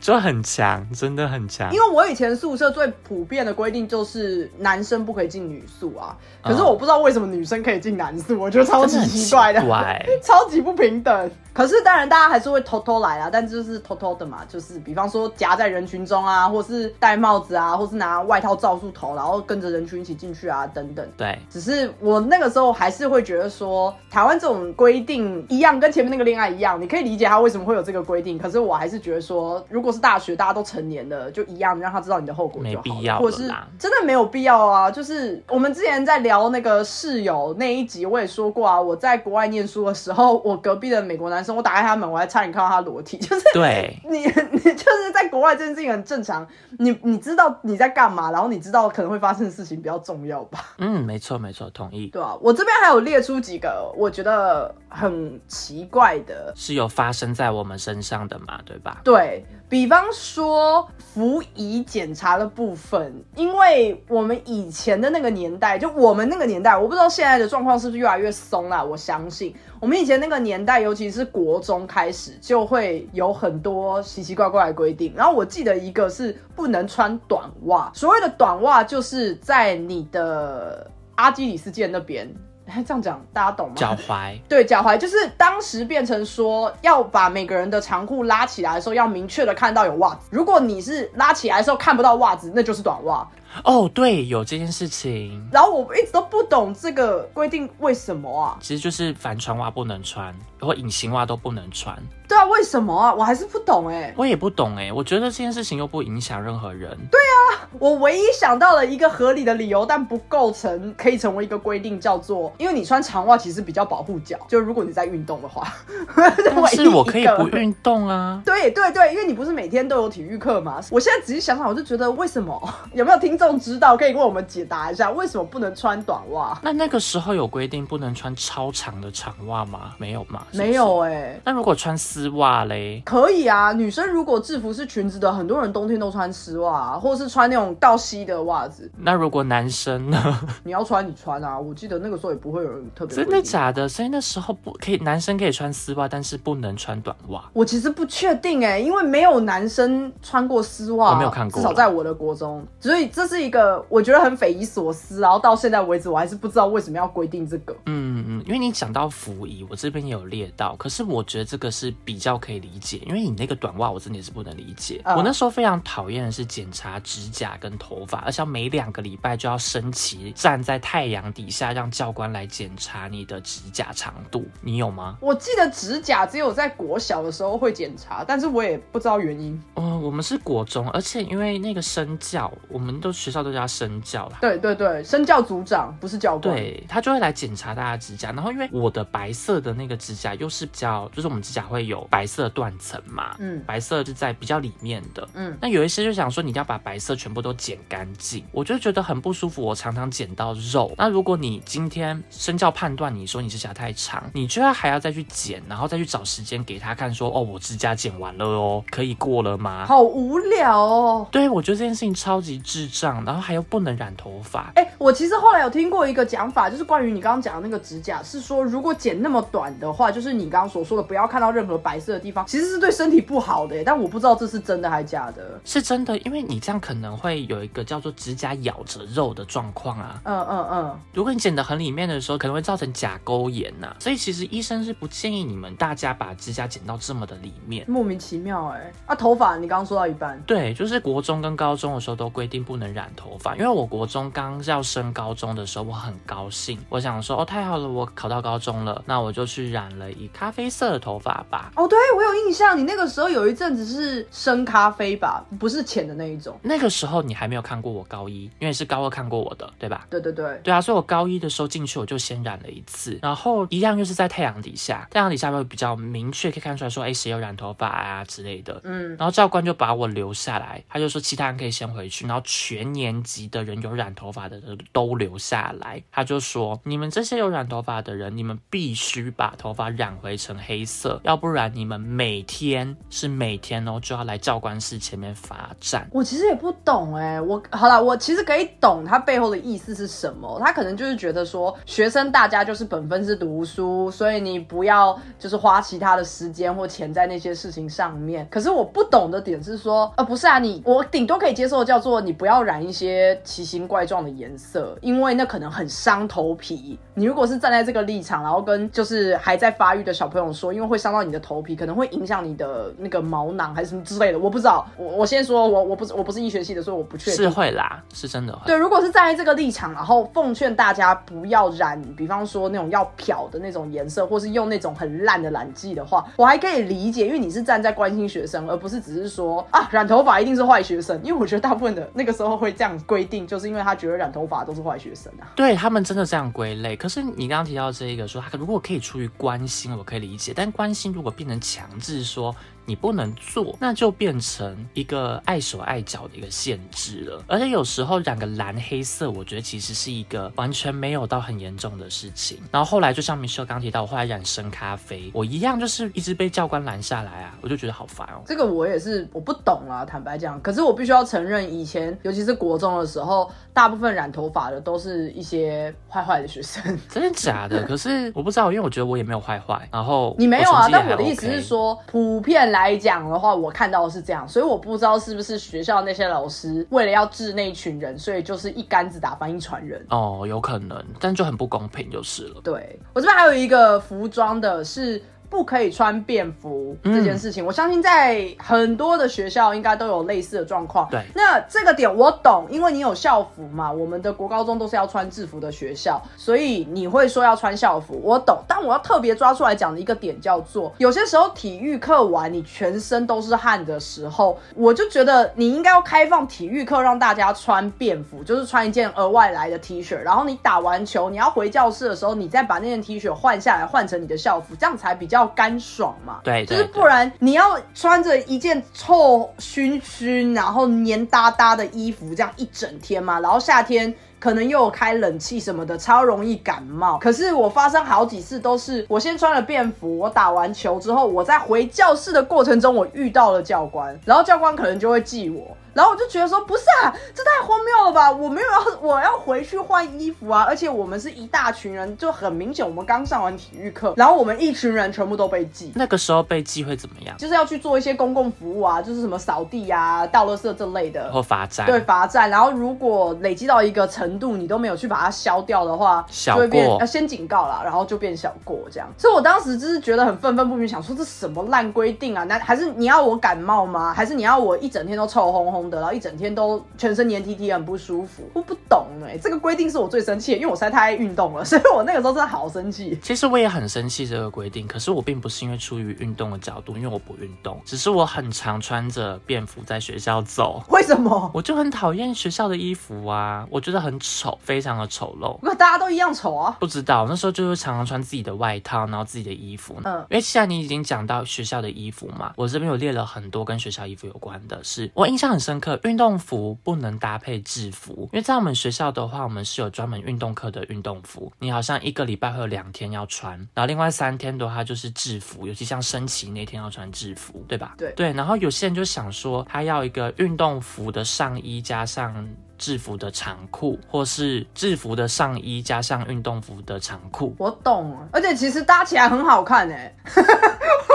就很强，真的很强。因为我以前宿舍最普遍的规定就是男生不可以。进女宿啊，可是我不知道为什么女生可以进男宿，我觉得超级奇怪的，超级不平等。可是当然，大家还是会偷偷来啦，但就是偷偷的嘛，就是比方说夹在人群中啊，或是戴帽子啊，或是拿外套罩住头，然后跟着人群一起进去啊，等等。对，只是我那个时候还是会觉得说，台湾这种规定一样，跟前面那个恋爱一样，你可以理解他为什么会有这个规定。可是我还是觉得说，如果是大学大家都成年了，就一样，让他知道你的后果就好了，或者是真的没有必要啊。就是我们之前在聊那个室友那一集，我也说过啊，我在国外念书的时候，我隔壁的美国男。我打开他门，我还差点看到他裸体。就是对你，你就是在国外这件事情很正常。你你知道你在干嘛，然后你知道可能会发生的事情比较重要吧？嗯，没错没错，同意。对啊，我这边还有列出几个我觉得很奇怪的，是有发生在我们身上的嘛？对吧？对比方说服仪检查的部分，因为我们以前的那个年代，就我们那个年代，我不知道现在的状况是不是越来越松了。我相信我们以前那个年代，尤其是。国中开始就会有很多奇奇怪怪的规定，然后我记得一个是不能穿短袜。所谓的短袜，就是在你的阿基里斯腱那边。这样讲大家懂吗？脚踝。对，脚踝就是当时变成说要把每个人的长裤拉起来的时候，要明确的看到有袜子。如果你是拉起来的时候看不到袜子，那就是短袜。哦，对，有这件事情。然后我一直都不懂这个规定为什么啊？其实就是帆船袜不能穿，或隐形袜都不能穿。对啊，为什么啊？我还是不懂哎。我也不懂哎，我觉得这件事情又不影响任何人。对啊，我唯一想到了一个合理的理由，但不构成可以成为一个规定，叫做因为你穿长袜其实比较保护脚，就如果你在运动的话。但是我可以不运动啊。对对对，因为你不是每天都有体育课吗？我现在仔细想想，我就觉得为什么？有没有听众知道可以为我们解答一下，为什么不能穿短袜？那那个时候有规定不能穿超长的长袜吗？没有吗？没有哎。那如果穿丝袜嘞？可以啊，女生如果制服是裙子的，很多人冬天都穿丝袜，或者是穿那种到膝的袜子。那如果男生呢？你要穿你穿啊，我记得那个时候也不会有人特别。真的假的？所以那时候不可以，男生可以穿丝袜，但是不能穿短袜。我其实不确定哎，因为没有男生穿过丝袜，我没有看过，至少在我的国中，所以这是一个我觉得很匪夷所思。然后到现在为止，我还是不知道为什么要规定这个。嗯嗯，因为你讲到服仪，我这边也有列到，可是我觉得这个是比较可以理解。因为你那个短袜，我真的也是不能理解。我那时候非常讨厌的是检查指甲跟头发，而且每两个礼拜就要升旗站在太阳底下，让教官来检查你的指甲长度。你有吗？我记得指甲只有在国小的时候会检查，但是我也不知道原因。哦，我们是国中，而且因为那个身教，我们都学校都叫身教啦。对对对，身教组长不是教官，对他就会来检查大家指甲。然后因为我的白色的那个指甲又是比较，就是我们指甲会有白色断层嘛。嗯，白色是在比较里面的。嗯，那有一些就想说，你一定要把白色全部都剪干净，我就觉得很不舒服。我常常剪到肉。那如果你今天身教判断你说你指甲太长，你就要还要再去剪，然后再去找时间给他看，说哦，我指甲剪完了哦，可以过了吗？好无聊哦。对，我觉得这件事情超级智上，然后还又不能染头发。哎，我其实后来有听过一个讲法，就是关于你刚刚讲的那个指甲，是说如果剪那么短的话，就是你刚刚所说的不要看到任何白色的地方，其实是对身体不好的。但我不知道这是真的还是假的。是真的，因为你这样可能会有一个叫做指甲咬着肉的状况啊。嗯嗯嗯。如果你剪得很里面的时候，可能会造成甲沟炎呐。所以其实医生是不建议你们大家把指甲剪到这么的里面。莫名其妙哎。啊，头发你刚刚说到一半。对，就是国中跟高中的时候都规定不能染头发，因为我国中刚要升高中的时候，我很高兴，我想说哦太好了，我考到高中了，那我就去染了一咖啡色的头发吧。哦，对我有印象，你那个时候有一阵子是深咖啡吧，不是浅的那一种。那个时候你还没有看过我高一，因为是高二看过我的，对吧？对对对，对啊，所以我高一的时候进去我就先染了一次，然后一样又是在太阳底下，太阳底下会比较明确可以看出来说，哎谁有染头发啊之类的。嗯，然后教官就把我留下来，他就说其他人可以先回去，然后全年级的人有染头发的人都留下来。他就说你们这些有染头发的人，你们必须把头发染回成黑色，要不然你们每天是每天哦就要来教官室前面罚站。我其实也不懂哎，我好了，我其实可以懂他背后的意思是什么。他可能就是觉得说学生大家就是本分是读书，所以你不要就是花其他的时间或钱在那些事情上面。可是我不懂的点是说，呃，不是啊，你我顶多可以接受叫做你不要染一些奇形怪状的颜色，因为那可能很伤头皮。你如果是站在这个立场，然后跟就是还在发育的小朋友说，因为会伤到你的头皮，可能会影响你的那个毛囊还是什么之类的，我不知道。我我先说，我我不是我不是医学系的，所以我不确定。是会啦，是真的会。对，如果是站在这个立场，然后奉劝大家不要染，比方说那种要漂的那种颜色，或是用那种很烂的染剂的话，我还可以理解，因为你是站在关心学生，而不是只是说啊染头发一定是坏学生。因为我觉得大部分的那个时候会这样规定，就是因为他觉得染头发都是坏学生啊。对他们真的这样归类。可是你刚刚提到这一个说，他如果可以出于关心，我可以理解。但关心如果变成强制说。你不能做，那就变成一个碍手碍脚的一个限制了。而且有时候染个蓝黑色，我觉得其实是一个完全没有到很严重的事情。然后后来就像米秀刚提到，我后来染深咖啡，我一样就是一直被教官拦下来啊，我就觉得好烦哦。这个我也是我不懂啊，坦白讲。可是我必须要承认，以前尤其是国中的时候，大部分染头发的都是一些坏坏的学生。真的假的？可是我不知道，因为我觉得我也没有坏坏。然后你没有啊？但我的意思是说，普遍。来讲的话，我看到的是这样，所以我不知道是不是学校那些老师为了要治那一群人，所以就是一竿子打翻一船人。哦，有可能，但就很不公平就是了。对我这边还有一个服装的是。不可以穿便服这件事情，我相信在很多的学校应该都有类似的状况。对，那这个点我懂，因为你有校服嘛，我们的国高中都是要穿制服的学校，所以你会说要穿校服，我懂。但我要特别抓出来讲的一个点叫做，有些时候体育课完你全身都是汗的时候，我就觉得你应该要开放体育课让大家穿便服，就是穿一件额外来的 T 恤，然后你打完球你要回教室的时候，你再把那件 T 恤换下来换成你的校服，这样才比较。干爽嘛？对，就是不然你要穿着一件臭熏熏，然后黏哒哒的衣服，这样一整天嘛。然后夏天可能又有开冷气什么的，超容易感冒。可是我发生好几次都是，我先穿了便服，我打完球之后，我在回教室的过程中，我遇到了教官，然后教官可能就会记我。然后我就觉得说，不是啊，这太荒谬了吧！我没有要，我要回去换衣服啊！而且我们是一大群人，就很明显，我们刚上完体育课，然后我们一群人全部都被记。那个时候被记会怎么样？就是要去做一些公共服务啊，就是什么扫地啊、倒垃圾这类的，或罚站。对，罚站。然后如果累积到一个程度，你都没有去把它消掉的话，小过要先警告啦，然后就变小过这样。所以我当时就是觉得很愤愤不平，想说这什么烂规定啊？那还是你要我感冒吗？还是你要我一整天都臭烘烘的，然后一整天都。全身黏 T T 很不舒服，我不懂哎，这个规定是我最生气，因为我实在太爱运动了，所以我那个时候真的好生气。其实我也很生气这个规定，可是我并不是因为出于运动的角度，因为我不运动，只是我很常穿着便服在学校走。为什么？我就很讨厌学校的衣服啊，我觉得很丑，非常的丑陋。那大家都一样丑啊？不知道，那时候就是常常穿自己的外套，然后自己的衣服。嗯，因为现在你已经讲到学校的衣服嘛，我这边有列了很多跟学校衣服有关的，是我印象很深刻，运动服不能搭。搭配制服，因为在我们学校的话，我们是有专门运动课的运动服。你好像一个礼拜会有两天要穿，然后另外三天的话就是制服，尤其像升旗那天要穿制服，对吧？对对。然后有些人就想说，他要一个运动服的上衣加上。制服的长裤，或是制服的上衣加上运动服的长裤。我懂了，而且其实搭起来很好看哎。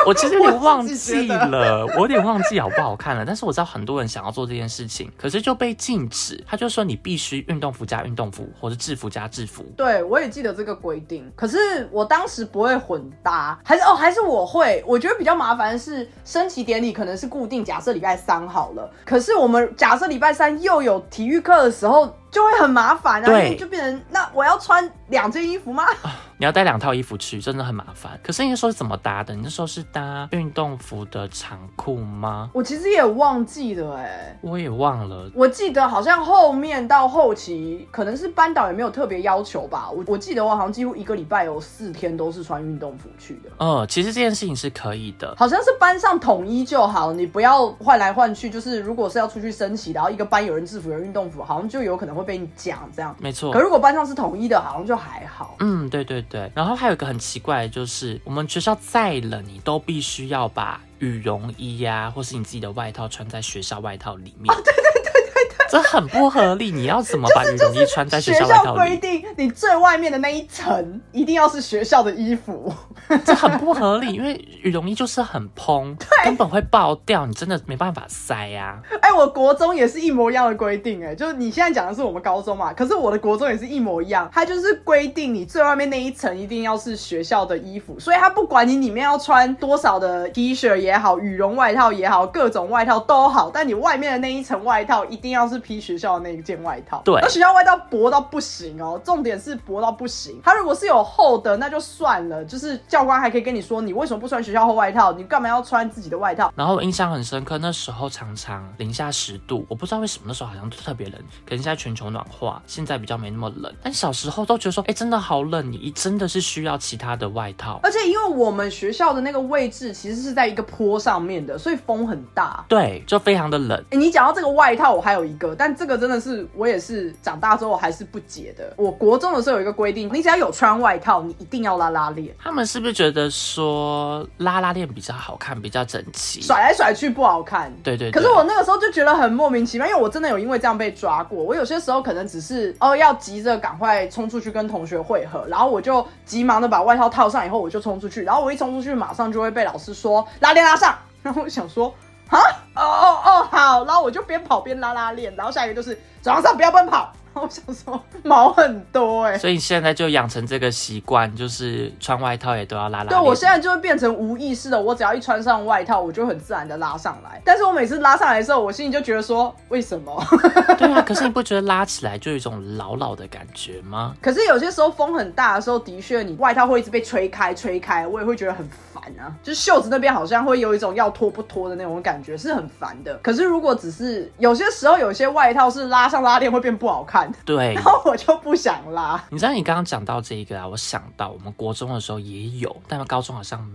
我其实有点忘记了，我有点忘记好不好看了。但是我知道很多人想要做这件事情，可是就被禁止。他就说你必须运动服加运动服，或者制服加制服。对，我也记得这个规定。可是我当时不会混搭，还是哦，还是我会。我觉得比较麻烦的是升旗典礼可能是固定，假设礼拜三好了。可是我们假设礼拜三又有体育课的时候。就会很麻烦，然后就变成那我要穿两件衣服吗？你要带两套衣服去，真的很麻烦。可是你说是怎么搭的？你那时候是搭运动服的长裤吗？我其实也忘记了，哎，我也忘了。我记得好像后面到后期，可能是班导也没有特别要求吧。我我记得我好像几乎一个礼拜有四天都是穿运动服去的。嗯，其实这件事情是可以的，好像是班上统一就好，你不要换来换去。就是如果是要出去升旗，然后一个班有人制服有人运动服，好像就有可能会被你讲这样。没错。可如果班上是统一的，好像就还好。嗯，对对。对，然后还有一个很奇怪的就是，我们学校再冷，你都必须要把羽绒衣呀，或是你自己的外套穿在学校外套里面。哦对对对对，这很不合理。你要怎么把羽绒衣穿在学校外套里？规定你最外面的那一层一定要是学校的衣服。这很不合理，因为羽绒衣就是很蓬，根本会爆掉，你真的没办法塞呀。哎，我国中也是一模一样的规定，哎，就是你现在讲的是我们高中嘛，可是我的国中也是一模一样，它就是规定你最外面那一层一定要是学校的衣服，所以它不管你里面要穿多少的 T 恤也好，羽绒外套也好，各种外套都好，但你外面的那一层外套一定要是披学校的那一件外套。对，那学校外套薄到不行哦，重点是薄到不行，它如果是有厚的那就算了，就是。教官还可以跟你说，你为什么不穿学校厚外套？你干嘛要穿自己的外套？然后印象很深刻，那时候常常零下十度，我不知道为什么那时候好像特别冷。可能现在全球暖化，现在比较没那么冷。但小时候都觉得说，哎，真的好冷，你真的是需要其他的外套。而且因为我们学校的那个位置其实是在一个坡上面的，所以风很大，对，就非常的冷。哎，你讲到这个外套，我还有一个，但这个真的是我也是长大之后还是不解的。我国中的时候有一个规定，你只要有穿外套，你一定要拉拉链。他们是不是觉得说拉拉链比较好看，比较整齐，甩来甩去不好看。对对。可是我那个时候就觉得很莫名其妙，因为我真的有因为这样被抓过。我有些时候可能只是哦要急着赶快冲出去跟同学会合，然后我就急忙的把外套套上以后我就冲出去，然后我一冲出去马上就会被老师说拉链拉上。然后我想说啊哦哦哦好，然后我就边跑边拉拉链，然后下一个就是早上上不要奔跑。我想说毛很多哎，所以你现在就养成这个习惯，就是穿外套也都要拉拉。对，我现在就会变成无意识的，我只要一穿上外套，我就很自然的拉上来。但是我每次拉上来的时候，我心里就觉得说，为什么？对啊，可是你不觉得拉起来就有一种老老的感觉吗？可是有些时候风很大的时候，的确你外套会一直被吹开，吹开，我也会觉得很烦啊。就是袖子那边好像会有一种要脱不脱的那种感觉，是很烦的。可是如果只是有些时候，有些外套是拉上拉链会变不好看。对，然后我就不想拉。你知道你刚刚讲到这一个啊，我想到我们国中的时候也有，但高中好像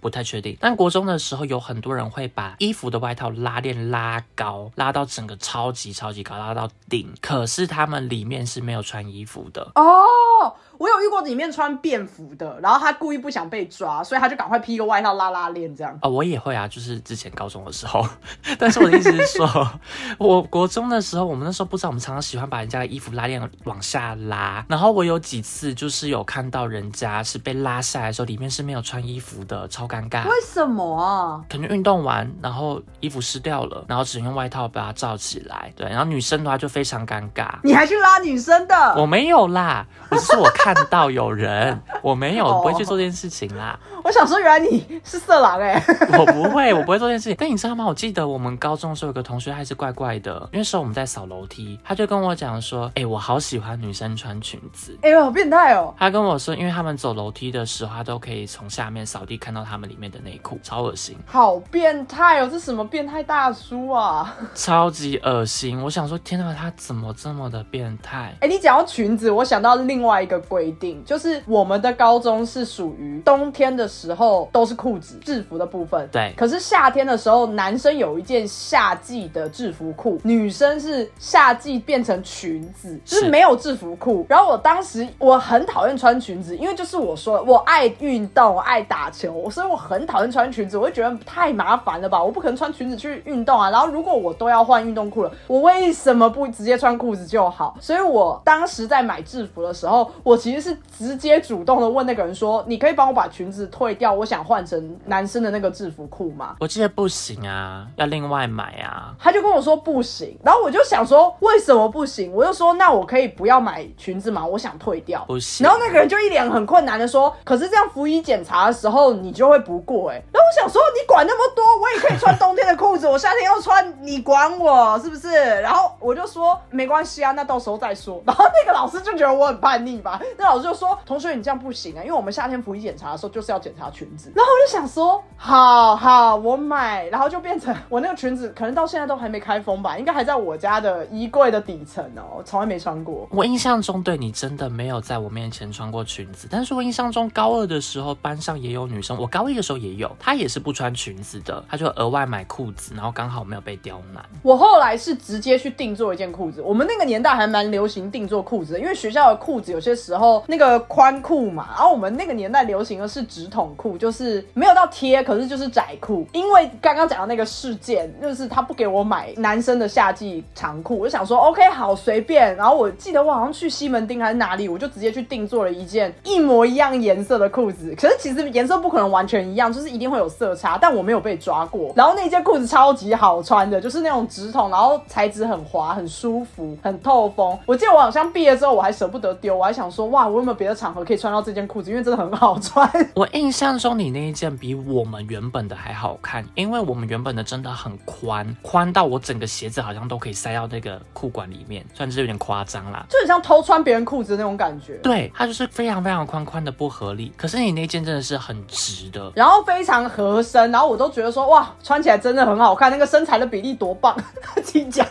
不太确定。但国中的时候有很多人会把衣服的外套拉链拉高，拉到整个超级超级高，拉到顶。可是他们里面是没有穿衣服的哦。我有遇过里面穿便服的，然后他故意不想被抓，所以他就赶快披个外套拉拉链这样。哦，我也会啊，就是之前高中的时候。但是我的意思是说，我国中的时候，我们那时候不知道，我们常常喜欢把人家的衣服拉链往下拉。然后我有几次就是有看到人家是被拉下来的时候，里面是没有穿衣服的，超尴尬。为什么啊？可能运动完，然后衣服湿掉了，然后只能用外套把它罩起来。对，然后女生的话就非常尴尬。你还去拉女生的？我没有啦，我是我看。看到有人，我没有，不会去做这件事情啦。我想说，原来你是色狼哎！我不会，我不会做这件事情。但你知道吗？我记得我们高中的时候有个同学还是怪怪的，因为时候我们在扫楼梯，他就跟我讲说：“哎，我好喜欢女生穿裙子。”哎呦，好变态哦！他跟我说，因为他们走楼梯的时候，他都可以从下面扫地看到他们里面的内裤，超恶心。好变态哦！这什么变态大叔啊？超级恶心！我想说，天哪，他怎么这么的变态？哎，你讲到裙子，我想到另外一个规。规定，就是我们的高中是属于冬天的时候都是裤子制服的部分，对可是夏天的时候，男生有一件夏季的制服裤，女生是夏季变成裙子，就是是没有制服裤。然后我当时我很讨厌穿裙子，因为就是我说的我爱运动，我爱打球，所以我很讨厌穿裙子，我会觉得太麻烦了吧，我不可能穿裙子去运动啊。然后如果我都要换运动裤了，我为什么不直接穿裤子就好？所以我当时在买制服的时候，我其实是直接主动的问那个人说：“你可以帮我把裙子退掉，我想换成男生的那个制服裤吗？”我记得不行啊，要另外买啊。他就跟我说不行，然后我就想说为什么不行？我就说那我可以不要买裙子吗？我想退掉。不行然后那个人就一脸很困难的说，可是这样服役检查的时候你就会不过哎、欸。然后我想说你管那么多，我也可以穿冬天的裤子，我夏天要穿，你管我是不是？然后我就说没关系啊，那到时候再说。然后那个老师就觉得我很叛逆吧，那老师就说同学你这样不行啊，因为我们夏天服役检查的时候就是要检查裙子。然后我就想说好好我买，然后就变成我那个裙子可能到现在都还没开封吧，应该还在我家的衣柜的底层哦，从来没穿过。我印象中对你真的没有在我面前穿过裙子，但是我印象中高二的时候班上也有女生，我高一的时候也有，她也是不穿裙子的，她就额外买裤子，然后刚好没有被刁难。我后来是直接去定做一件裤子。我们那个年代还蛮流行定做裤子的，因为学校的裤子有些时候那个宽裤嘛，然后我们那个年代流行的是直筒裤，就是没有到贴，可是就是窄裤。因为刚刚讲的那个事件，就是他不给我买男生的夏季长裤，我就想说 OK 好随便。然后我记得我好像去西门町还是哪里，我就直接去定做了一件一模一样颜色的裤子。可是其实颜色不可能完全一样，就是一定会有色差，但我没有被抓过。然后那件裤子超级好穿的，就是那种直筒，然后材质很滑，很舒服，很透风。我记得我好像毕业之后我还舍不得丢，我还想说哇，我有没有别的场合可以穿到这件裤子，因为真的很好穿。我印象中你那一件比我们原本的还好看，因为我们原本的真的很宽，宽到我整个鞋子好像都可以塞到那个裤管里面，虽然这有点夸张啦。就很像偷穿别人裤子的那种感觉。对，它就是非常非常宽宽的不合理。可是你那件真的是很直的，然后非常合身，然后我都觉得说哇，穿起来真的很好看，那个身材的比例多棒，自己讲。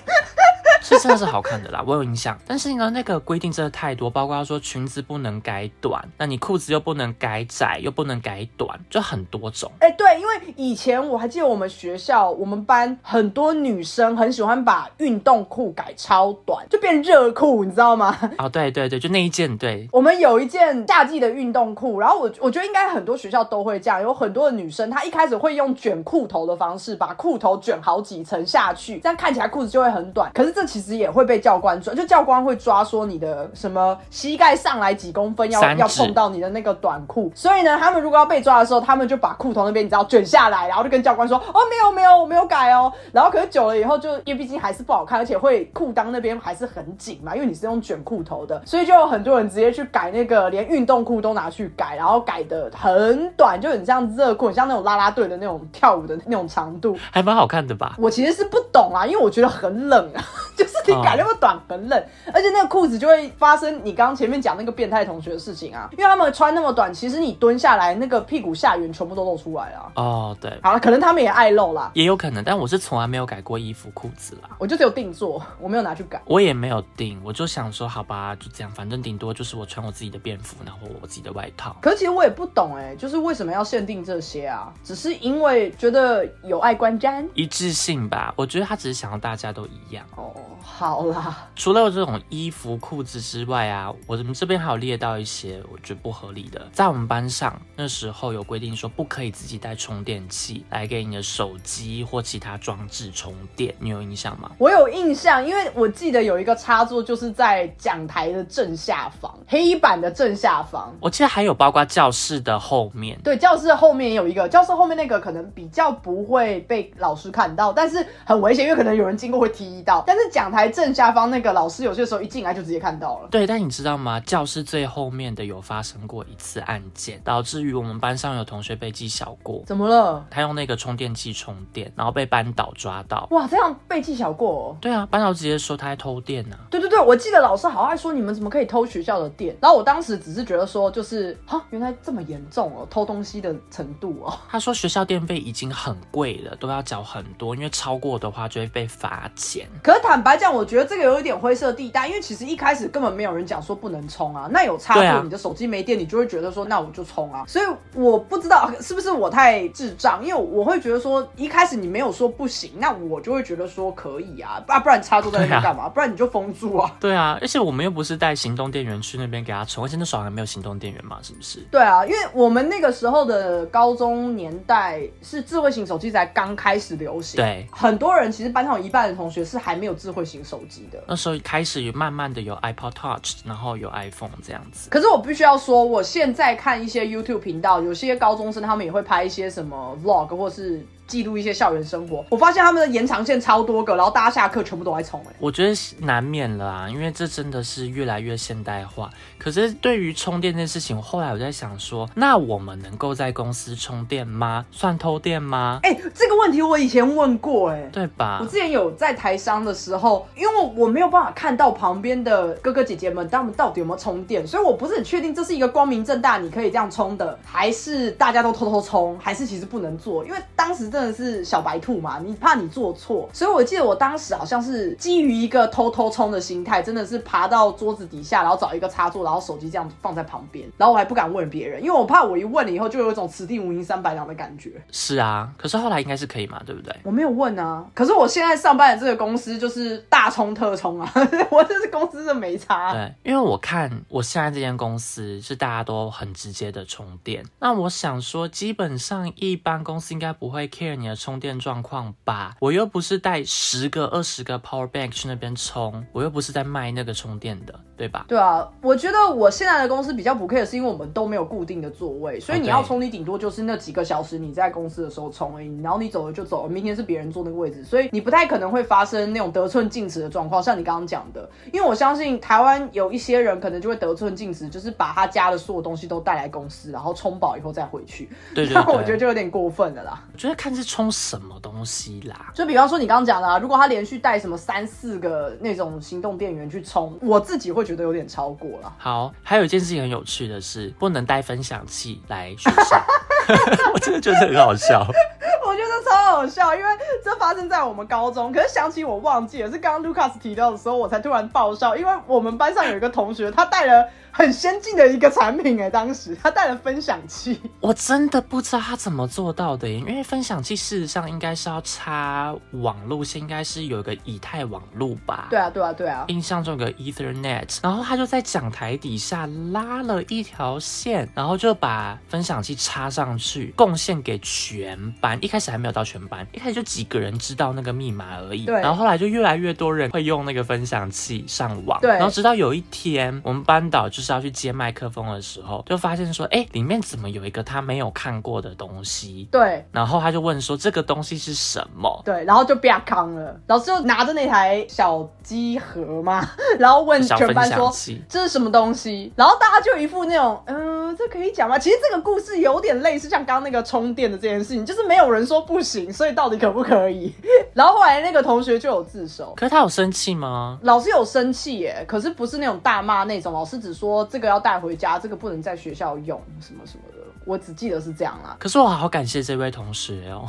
是真的是好看的啦，我有印象。但是呢，那个规定真的太多，包括说裙子不能改短，那你裤子又不能改窄，又不能改短，就很多种。哎、对，因为以前我还记得我们学校，我们班很多女生很喜欢把运动裤改超短，就变热裤，你知道吗？哦，对对对，就那一件，对，我们有一件夏季的运动裤，然后我我觉得应该很多学校都会这样，有很多的女生她一开始会用卷裤头的方式把裤头卷好几层下去，这样看起来裤子就会很短。可是这其实也会被教官抓，就教官会抓说你的什么膝盖上来几公分要要碰到你的那个短裤，所以呢，他们如果要被抓的时候，他们就把裤头那边你知道卷下来，然后就跟教官说哦没有没有我没有改哦，然后可是久了以后就因为毕竟还是不好看，而且会裤裆那边还是很紧嘛，因为你是用卷裤头的，所以就有很多人直接去改那个连运动裤都拿去改，然后改的很短，就很像热裤，很像那种啦啦队的那种跳舞的那种长度。还蛮好看的吧？我其实是不懂啊，因为我觉得很冷啊，就是你改那么短很冷，而且那个裤子就会发生你刚刚前面讲那个变态同学的事情啊，因为他们穿那么短，其实你蹲下来那个屁股下缘全部都露出来了。哦，对，好了，可能他们也爱露啦，也有可能，但我是从来没有改过衣服、裤子啦。我就只有定做，我没有拿去改。我也没有定，我就想说，好吧，就这样，反正顶多就是我穿我自己的便服，然后我自己的外套。可是其实我也不懂哎、就是为什么要限定这些啊？只是因为觉得有碍观瞻。一致性吧，我觉得他只是想要大家都一样。哦，好啦，除了这种衣服、裤子之外啊，我们这边还有列到一些我觉得不合理的。在我们班上那时候有规定说，不可以自己带充电器来给你的手机或其他装置充电，你有印象吗？我有印象，因为我记得有一个插座就是在讲台的正下方，黑板的正下方。我记得还有包括教室的后面。对，教室后面也有一个，教室后面那个可能比较不会被老师看到，但是很危险，因为可能有人经过会踢到。但是讲台正下方那个老师有些时候一进来就直接看到了。对，但你知道吗？教室最后面的有发生过一次案件，导致于我们班上有同学被记小过。怎么了？他用那个充电器充电，然后被班导抓到。哇，这样被记小过、哦。对啊，班导直接说他在偷电呢、对对对，我记得老师好爱说你们怎么可以偷学校的电，然后我当时只是觉得说，就是哈，原来这么严重哦，偷东西的程度哦。他说学校电费已经很贵了，都要缴很多，因为超过的话就会被罚钱。可是坦白白讲，我觉得这个有一点灰色地带，因为其实一开始根本没有人讲说不能充啊。那有插座，你的手机没电，你就会觉得说，那我就充啊。所以我不知道是不是我太智障，因为我会觉得说，一开始你没有说不行，那我就会觉得说可以啊，啊，不然插座在那边干嘛？不然你就封住啊。对啊，而且我们又不是带行动电源去那边给他充，而且那时候还没有行动电源嘛，是不是？对啊，因为我们那个时候的高中年代是智慧型手机才刚开始流行，对，很多人其实班上有一半的同学是还没有智慧型手机的。那时候开始有慢慢的有 iPod Touch，然后有 iPhone 这样子。可是我必须要说，我现在看一些 YouTube 频道，有些高中生他们也会拍一些什么 Vlog 或是。记录一些校园生活，我发现他们的延长线超多个，然后大家下课全部都在冲哎。我觉得难免了啊，因为这真的是越来越现代化。可是对于充电这件事情，后来我在想说，那我们能够在公司充电吗？算偷电吗？哎，这个问题我以前问过哎，对吧？我之前有在台商的时候，因为我没有办法看到旁边的哥哥姐姐们他们到底有没有充电，所以我不是很确定这是一个光明正大你可以这样充的，还是大家都偷偷充，还是其实不能做？因为当时。真的是小白兔嘛？你怕你做错，所以我记得我当时好像是基于一个偷偷充的心态，真的是爬到桌子底下，然后找一个插座，然后手机这样放在旁边，然后我还不敢问别人，因为我怕我一问了以后就有一种此地无银三百两的感觉。是啊，可是后来应该是可以嘛，对不对？我没有问啊，可是我现在上班的这个公司就是大充特充啊，我这是公司的没差。对，因为我看我现在这间公司是大家都很直接的充电，那我想说，基本上一般公司应该不会 care 你的充电。状况吧，我又不是带十个、二十个 power bank 去那边充，我又不是在卖那个充电的，对吧？对啊，我觉得我现在的公司比较不 care，是因为我们都没有固定的座位，所以你要充，你顶多就是那几个小时你在公司的时候充而已，然后你走了就走了，明天是别人坐那个位置，所以你不太可能会发生那种得寸进尺的状况，像你刚刚讲的，因为我相信台湾有一些人可能就会得寸进尺，就是把他家的所有东西都带来公司，然后充饱以后再回去，对 对，我觉得就有点过分了啦。我觉得看是充什么。东西啦，就比方说你刚刚讲的，啊，如果他连续带什么三四个那种行动电源去充，我自己会觉得有点超过了。好，还有一件事情很有趣的是，不能带分享器来学校，我真的觉得很好笑。我觉得超好笑，因为这发生在我们高中，可是想起我忘记了，是刚刚 Lucas 提到的时候，我才突然爆笑，因为我们班上有一个同学，他带了。很先进的一个产品哎，当时他带了分享器，我真的不知道他怎么做到的，因为分享器事实上应该是要插网路线，应该是有一个以太网路吧？对啊，对啊，对啊，印象中有个 Ethernet，然后他就在讲台底下拉了一条线，然后就把分享器插上去，贡献给全班。一开始还没有到全班，一开始就几个人知道那个密码而已。对，然后后来就越来越多人会用那个分享器上网。对，然后直到有一天，我们班导就是。是要去接麦克风的时候，就发现说，哎，里面怎么有一个他没有看过的东西？对，然后他就问说，这个东西是什么？对，然后就被康了。老师就拿着那台小机盒嘛，然后问全班说，这是什么东西？然后大家就一副那种，嗯，这可以讲吗？其实这个故事有点类似，像刚刚那个充电的这件事情，就是没有人说不行，所以到底可不可以？然后后来那个同学就有自首，可是他有生气吗？老师有生气耶，可是不是那种大骂那种，老师只说。这个要带回家，这个不能在学校用，什么什么的，我只记得是这样啦。可是我好感谢这位同学哦。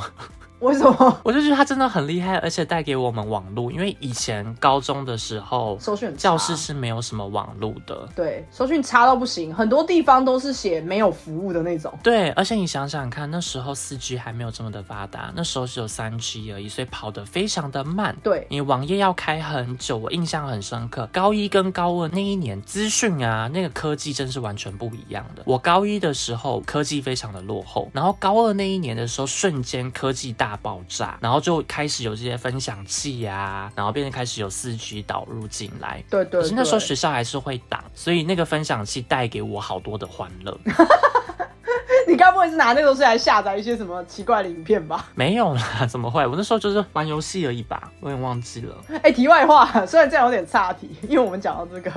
为什么？我就觉得他真的很厉害，而且带给我们网络。因为以前高中的时候，搜讯教室是没有什么网络的。对，收讯差到不行，很多地方都是写没有服务的那种。对，而且你想想看，那时候四 G 还没有这么的发达，那时候只有三 G 而已，所以跑得非常的慢。对，你网页要开很久，我印象很深刻。高一跟高二那一年，资讯啊，那个科技真是完全不一样的。我高一的时候科技非常的落后，然后高二那一年的时候，瞬间科技大爆炸。然后就开始有这些分享器呀，然后变成开始有四 G 导入进来。对对。可是那时候学校还是会挡，所以那个分享器带给我好多的欢乐。你该不会是拿那个东西来下载一些什么奇怪的影片吧？没有啦，怎么会？我那时候就是玩游戏而已吧，我有点忘记了。哎，题外话，虽然这样有点差题，因为我们讲到这个，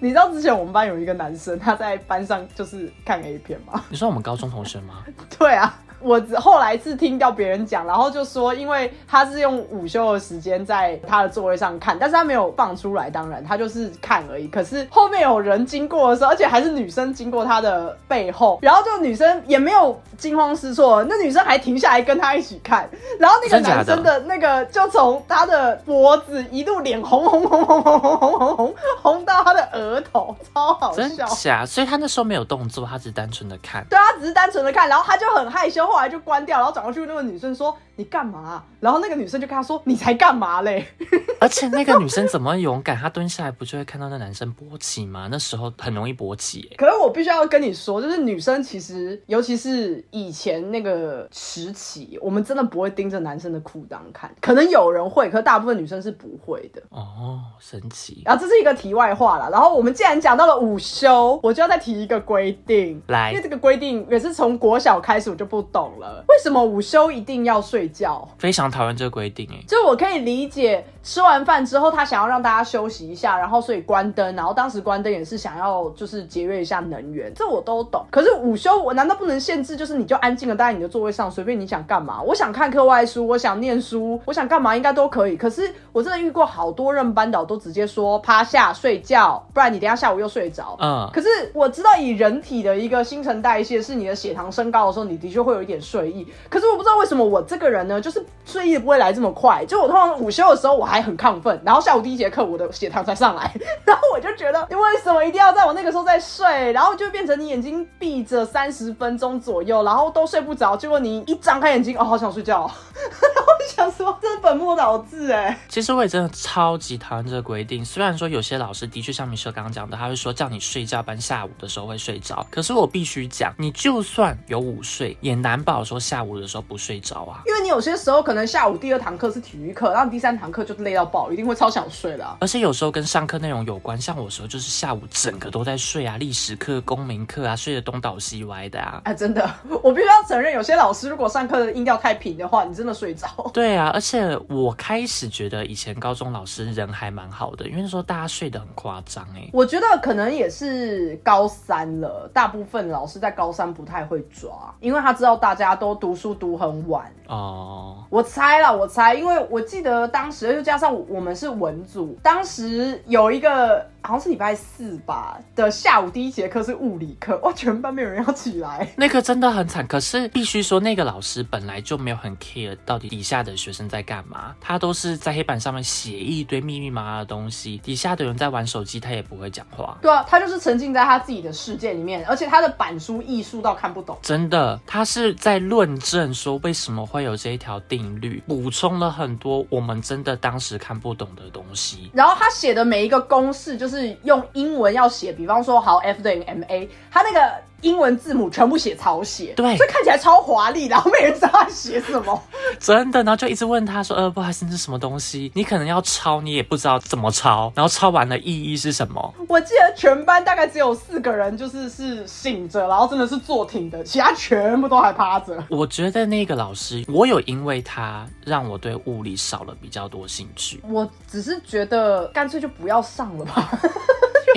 你知道之前我们班有一个男生，他在班上就是看 A 片吗？你说我们高中同学吗？对啊。我后来是听到别人讲，然后就说，因为他是用午休的时间在他的座位上看，但是他没有放出来，当然他就是看而已。可是后面有人经过的时候，而且还是女生经过他的背后，然后就女生也没有惊慌失措，那女生还停下来跟他一起看，然后那个男生的那个就从他的脖子一路脸红红红红红红红红红红到他的额头，超好笑。真假？所以他那时候没有动作，他只是单纯的看。对，他只是单纯的看，然后他就很害羞，后来就关掉，然后转过去那个女生说：“你干嘛？”然后那个女生就跟他说：“你才干嘛嘞？” 而且那个女生怎么勇敢？她蹲下来不就会看到那男生勃起吗？那时候很容易勃起。可是我必须要跟你说，就是女生其实，尤其是以前那个时期，我们真的不会盯着男生的裤裆看。可能有人会，可大部分女生是不会的。哦，神奇。然后这是一个题外话了。然后我们既然讲到了午休，我就要再提一个规定。来，因为这个规定也是从国小开始我就不懂了，为什么午休一定要睡觉？非常讨厌这个规定哎。就我可以理解，吃完饭之后他想要让大家休息一下，然后所以关灯，然后当时关灯也是想要就是节约一下能源，这我都懂。可是午休我难道不能限制，就是你就安静的待在你的座位上，随便你想干嘛？我想看课外书，我想念书，我想干嘛应该都可以。可是我真的遇过好多任班导都直接说趴下睡觉，不然你等下下午又睡着。嗯。可是我知道以人体的一个新陈代谢，是你的血糖升高的时候，你的确会有点睡意。可是我不知道为什么我这个人呢，就是睡意不会来这么快。就我通常午休的时候我还很亢奋，然后下午第一节课我的血糖才上来，然后我就觉得你为什么一定要在我那个时候再睡？然后就变成你眼睛闭着三十分钟左右，然后都睡不着。结果你一张开眼睛，哦，好想睡觉。然后我想说，这是本末倒置哎。其实我也真的超级讨厌这个规定。虽然说有些老师的确像米舍刚刚讲的，他会说叫你睡觉，班下午的时候会睡着。可是我必须讲，你就算有午睡，也难保说下午的时候不睡着啊。因为你有些时候可能下午第二堂课是体育课，然后第三堂课就累到爆，一定会超想睡的。而且有时候跟上课内容有关，像我时候就是下午整个都在睡啊，历史课、公民课啊，睡得东倒西歪的啊。哎，真的，我必须要承认，有些老师如果上课的音调太平的话，你真的睡着。对啊，而且我开始觉得以前高中老师人还蛮好的，因为那时候大家睡得很夸张哎。我觉得可能也是高三了，大部分老师在高三不太会抓，因为他知道大家都读书读很晚哦。我猜了，我猜，因为我记得当时又加上我们是文组，当时有一个。好像是礼拜四吧的下午第一节课是物理课，哇，全班没有人要起来，那个真的很惨。可是必须说，那个老师本来就没有很 care 到底底下的学生在干嘛，他都是在黑板上面写一堆密密麻麻的东西，底下的人在玩手机，他也不会讲话。对啊，他就是沉浸在他自己的世界里面，而且他的板书艺术到看不懂。真的，他是在论证说为什么会有这一条定律，补充了很多我们真的当时看不懂的东西。然后他写的每一个公式就是。用英文要写，比方说好 F 等于 ma，他那个英文字母全部写草写，对，所以看起来超华丽，然后没人知道他写什么，真的，然后就一直问他说，呃，不好意思，这是什么东西？你可能要抄，你也不知道怎么抄，然后抄完的意义是什么？我记得全班大概只有四个人就是是醒着，然后真的是坐挺的，其他全部都还趴着。我觉得那个老师，我有因为他让我对物理少了比较多兴趣。我只是觉得干脆就不要上了吧。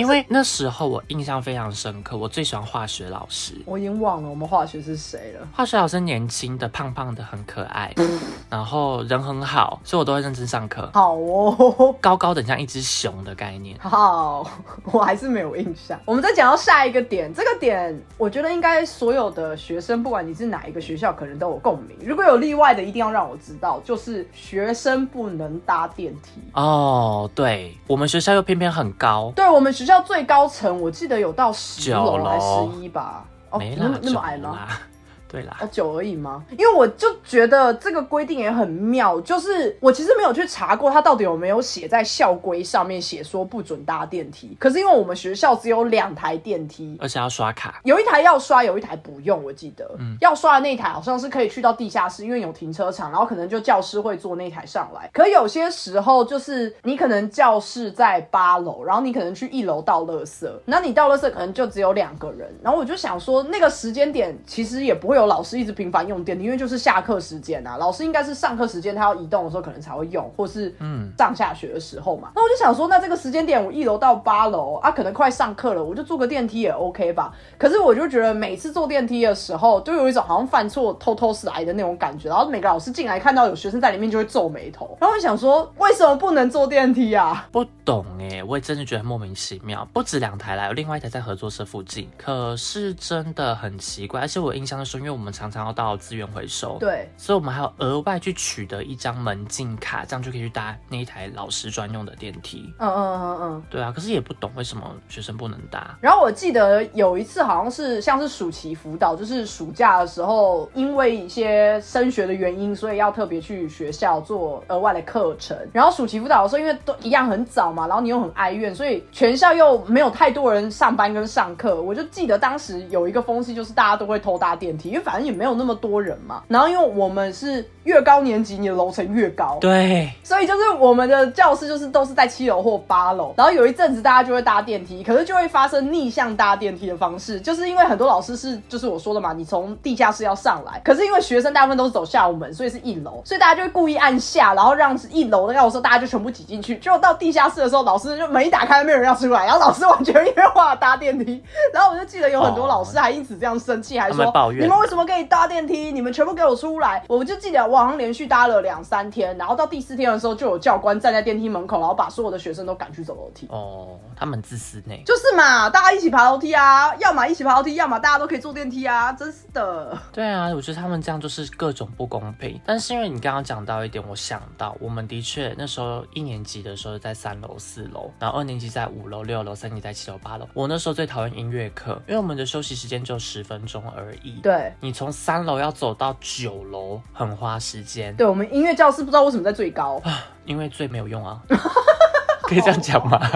因为那时候我印象非常深刻，我最喜欢化学老师。我已经忘了我们化学是谁了。化学老师年轻的、胖胖的，很可爱，然后人很好，所以我都会认真上课。好哦，高高的像一只熊的概念。好，我还是没有印象。我们再讲到下一个点，这个点我觉得应该所有的学生，不管你是哪一个学校，可能都有共鸣。如果有例外的，一定要让我知道，就是学生不能搭电梯。哦，对我们学校又偏偏很高。对我们学校。叫最高层，我记得有到十楼还是十一吧？哦，那么那么矮吗？对啦，哦，九而已吗？因为我就觉得这个规定也很妙，就是我其实没有去查过它到底有没有写在校规上面写说不准搭电梯。可是因为我们学校只有两台电梯，而且要刷卡，有一台要刷，有一台不用。我记得，嗯，要刷的那台好像是可以去到地下室，因为有停车场，然后可能就教师会坐那台上来。可有些时候就是你可能教室在八楼，然后你可能去一楼倒垃圾，那你倒垃圾可能就只有两个人，然后我就想说那个时间点其实也不会有。老师一直频繁用电梯，因为就是下课时间啊，老师应该是上课时间他要移动的时候可能才会用，或是嗯上下学的时候嘛。那我就想说，那这个时间点我一楼到八楼啊，可能快上课了，我就坐个电梯也 OK 吧。可是我就觉得每次坐电梯的时候，都有一种好像犯错偷偷是来的那种感觉，然后每个老师进来看到有学生在里面就会皱眉头，然后我想说，为什么不能坐电梯啊？不懂哎，我也真的觉得莫名其妙。不止两台来，有另外一台在合作社附近，可是真的很奇怪。而且我印象中，因为我们常常要到资源回收，对，所以我们还要额外去取得一张门禁卡，这样就可以去搭那一台老师专用的电梯。嗯嗯嗯嗯，对啊。可是也不懂为什么学生不能搭。然后我记得有一次好像是像是暑期辅导，就是暑假的时候，因为一些升学的原因，所以要特别去学校做额外的课程。然后暑期辅导的时候，因为都一样很早嘛，然后你又很哀怨，所以全校又没有太多人上班跟上课。我就记得当时有一个风气，就是大家都会偷搭电梯，因为反正也没有那么多人嘛。然后因为我们是越高年级，你的楼层越高，对，所以就是我们的教室就是都是在七楼或八楼。然后有一阵子大家就会搭电梯，可是就会发生逆向搭电梯的方式，就是因为很多老师是就是我说的嘛，你从地下室要上来，可是因为学生大部分都是走下午门，所以是一楼，所以大家就会故意按下，然后让一楼的要说大家就全部挤进去。结果到地下室的时候，老师就门一打开，没有人要出来，然后老师完全因为话搭电梯。然后我就记得有很多老师还因此这样生气，还说你们为什么可以搭电梯？你们全部给我出来！我就记得我好像连续搭了两三天，然后到第四天的时候，就有教官站在电梯门口，然后把所有的学生都赶去走楼梯。哦，他们自私呢？就是嘛，大家一起爬楼梯啊，要么一起爬楼梯，要么大家都可以坐电梯啊，真是的。对啊，我觉得他们这样就是各种不公平。但是因为你刚刚讲到一点，我想到我们的确那时候一年级的时候在三楼、四楼，然后二年级在五楼、六楼，三年级在七楼、八楼。我那时候最讨厌音乐课，因为我们的休息时间只有十分钟而已。对，你从三楼要走到九楼，很花时间。对，我们音乐教室不知道为什么在最高，因为最没有用啊，可以这样讲吗？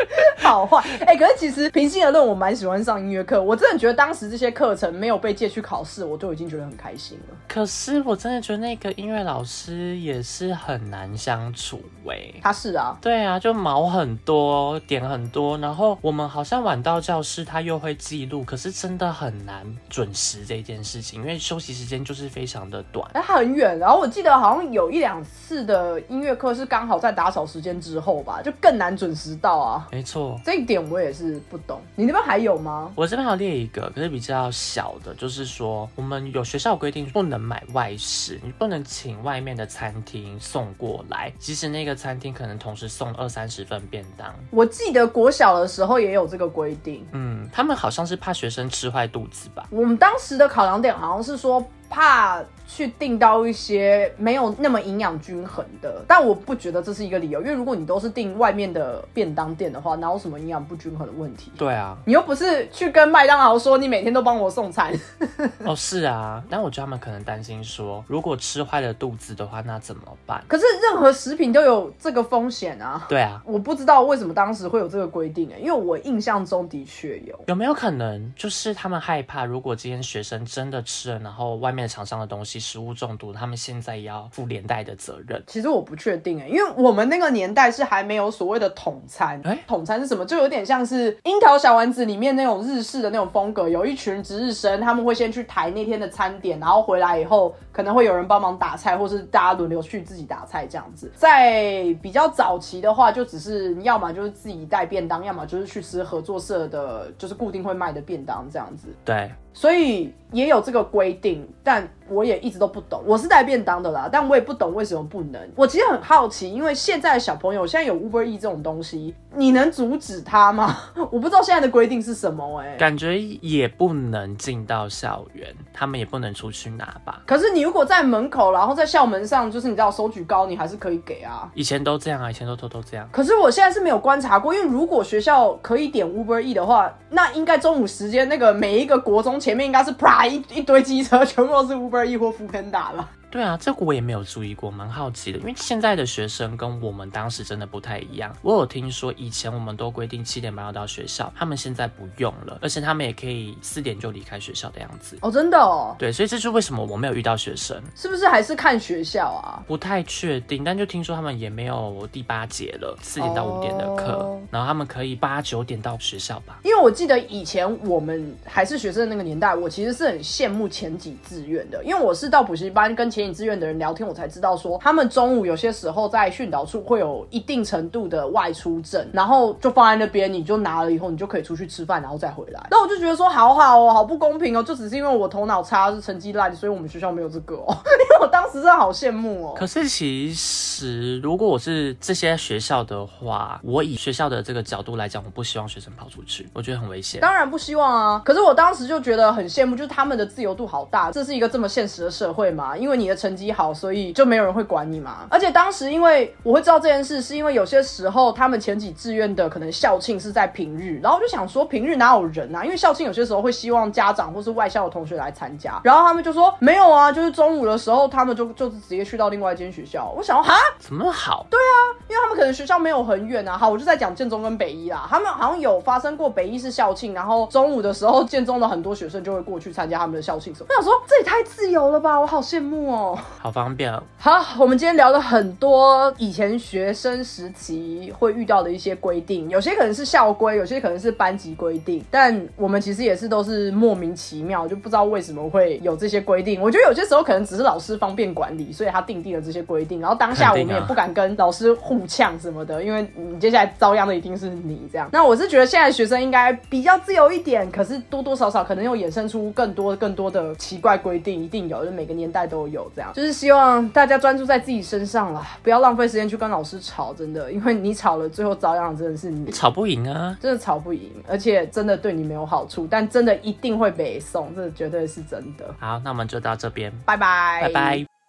好坏 哎，可是其实平心而论，我蛮喜欢上音乐课。我真的觉得当时这些课程没有被借去考试，我都已经觉得很开心了。可是我真的觉得那个音乐老师也是很难相处哎。他是啊，对啊，就毛很多，点很多，然后我们好像晚到教室，他又会记录，可是真的很难准时这件事情，因为休息时间就是非常的短，哎，很远。然后我记得好像有一两次的音乐课是刚好在打扫时间之后吧，就更难准时到啊。没错。这一点我也是不懂，你那边还有吗？我这边还有列一个，可是比较小的，就是说我们有学校规定不能买外食，你不能请外面的餐厅送过来，即使那个餐厅可能同时送二三十份便当。我记得国小的时候也有这个规定，嗯，他们好像是怕学生吃坏肚子吧？我们当时的考量点好像是说怕。去订到一些没有那么营养均衡的，但我不觉得这是一个理由，因为如果你都是订外面的便当店的话，哪有什么营养不均衡的问题？对啊，你又不是去跟麦当劳说你每天都帮我送餐。哦，是啊，但我觉得他们可能担心说，如果吃坏了肚子的话，那怎么办？可是任何食品都有这个风险啊。对啊，我不知道为什么当时会有这个规定哎，因为我印象中的确有。有没有可能就是他们害怕，如果今天学生真的吃了，然后外面厂商的东西，食物中毒？他们现在也要负连带的责任。其实我不确定哎，因为我们那个年代是还没有所谓的统餐。哎，统餐是什么？就有点像是樱桃小丸子里面那种日式的那种风格。有一群值日生，他们会先去抬那天的餐点，然后回来以后可能会有人帮忙打菜，或是大家轮流去自己打菜这样子。在比较早期的话，就只是要么就是自己带便当，要么就是去吃合作社的，就是固定会卖的便当这样子。对。所以也有这个规定，但我也一直都不懂。我是带便当的啦，但我也不懂为什么不能。我其实很好奇，因为现在的小朋友现在有 Uber E 这种东西，你能阻止他吗？我不知道现在的规定是什么哎。感觉也不能进到校园，他们也不能出去拿吧。可是你如果在门口，然后在校门上，就是你知道收举高，你还是可以给啊。以前都这样啊，以前都偷偷这样。可是我现在是没有观察过，因为如果学校可以点 Uber E 的话，那应该中午时间那个每一个国中。前面应该是啪一一堆机车，全部都是 Uber E 或 f o o p a n d a 吧。对啊，这个我也没有注意过，蛮好奇的。因为现在的学生跟我们当时真的不太一样。我有听说以前我们都规定七点半要到学校，他们现在不用了，而且他们也可以四点就离开学校的样子。哦，真的哦，对，所以这就是为什么我没有遇到学生，是不是还是看学校啊？不太确定。但就听说他们也没有第八节了，四点到五点的课，哦然后他们可以八九点到学校吧。因为我记得以前我们还是学生的那个年代，我其实是很羡慕前几志愿的，因为我是到补习班跟前几志愿的人聊天，我才知道说他们中午有些时候在训导处会有一定程度的外出证，然后就放在那边，你就拿了以后，你就可以出去吃饭，然后再回来。那我就觉得说好好哦，好不公平哦，就只是因为我头脑差，是成绩烂，所以我们学校没有这个哦。因为我当时真的好羡慕哦。可是其实，如果我是这些学校的话，我以学校的这个角度来讲，我不希望学生跑出去，我觉得很危险。当然不希望啊，可是我当时就觉得很羡慕，就是他们的自由度好大，这是一个这么现实的社会嘛，因为你的成绩好，所以就没有人会管你嘛。而且当时因为我会知道这件事，是因为有些时候他们前几志愿的可能校庆是在平日，然后我就想说平日哪有人啊？因为校庆有些时候会希望家长或是外校的同学来参加，然后他们就说没有啊，就是中午的时候他们就就直接去到另外一间学校。我想说哈，怎么好？对啊？因为他们可能学校没有很远啊。好，我就在讲建中跟北一啦，他们好像有发生过北一是校庆，然后中午的时候建中的很多学生就会过去参加他们的校庆什么。我想说这也太自由了吧，我好羡慕哦。好方便哦。好，我们今天聊了很多以前学生时期会遇到的一些规定，有些可能是校规，有些可能是班级规定，但我们其实也是都是莫名其妙，就不知道为什么会有这些规定。我觉得有些时候可能只是老师方便管理，所以他定定了这些规定，然后当下我们也不敢跟老师互呛什么的，因为你接下来遭殃的一定是你这样。那我是觉得现在学生应该比较自由一点，可是多多少少可能又衍生出更多更多的奇怪规定，一定有，就每个年代都有这样。就是希望大家专注在自己身上啦，不要浪费时间去跟老师吵，真的，因为你吵了，最后遭殃的真的是你。吵不赢啊。真的吵不赢，而且真的对你没有好处，但真的一定会被送，这绝对是真的。好，那我们就到这边，拜拜，拜拜。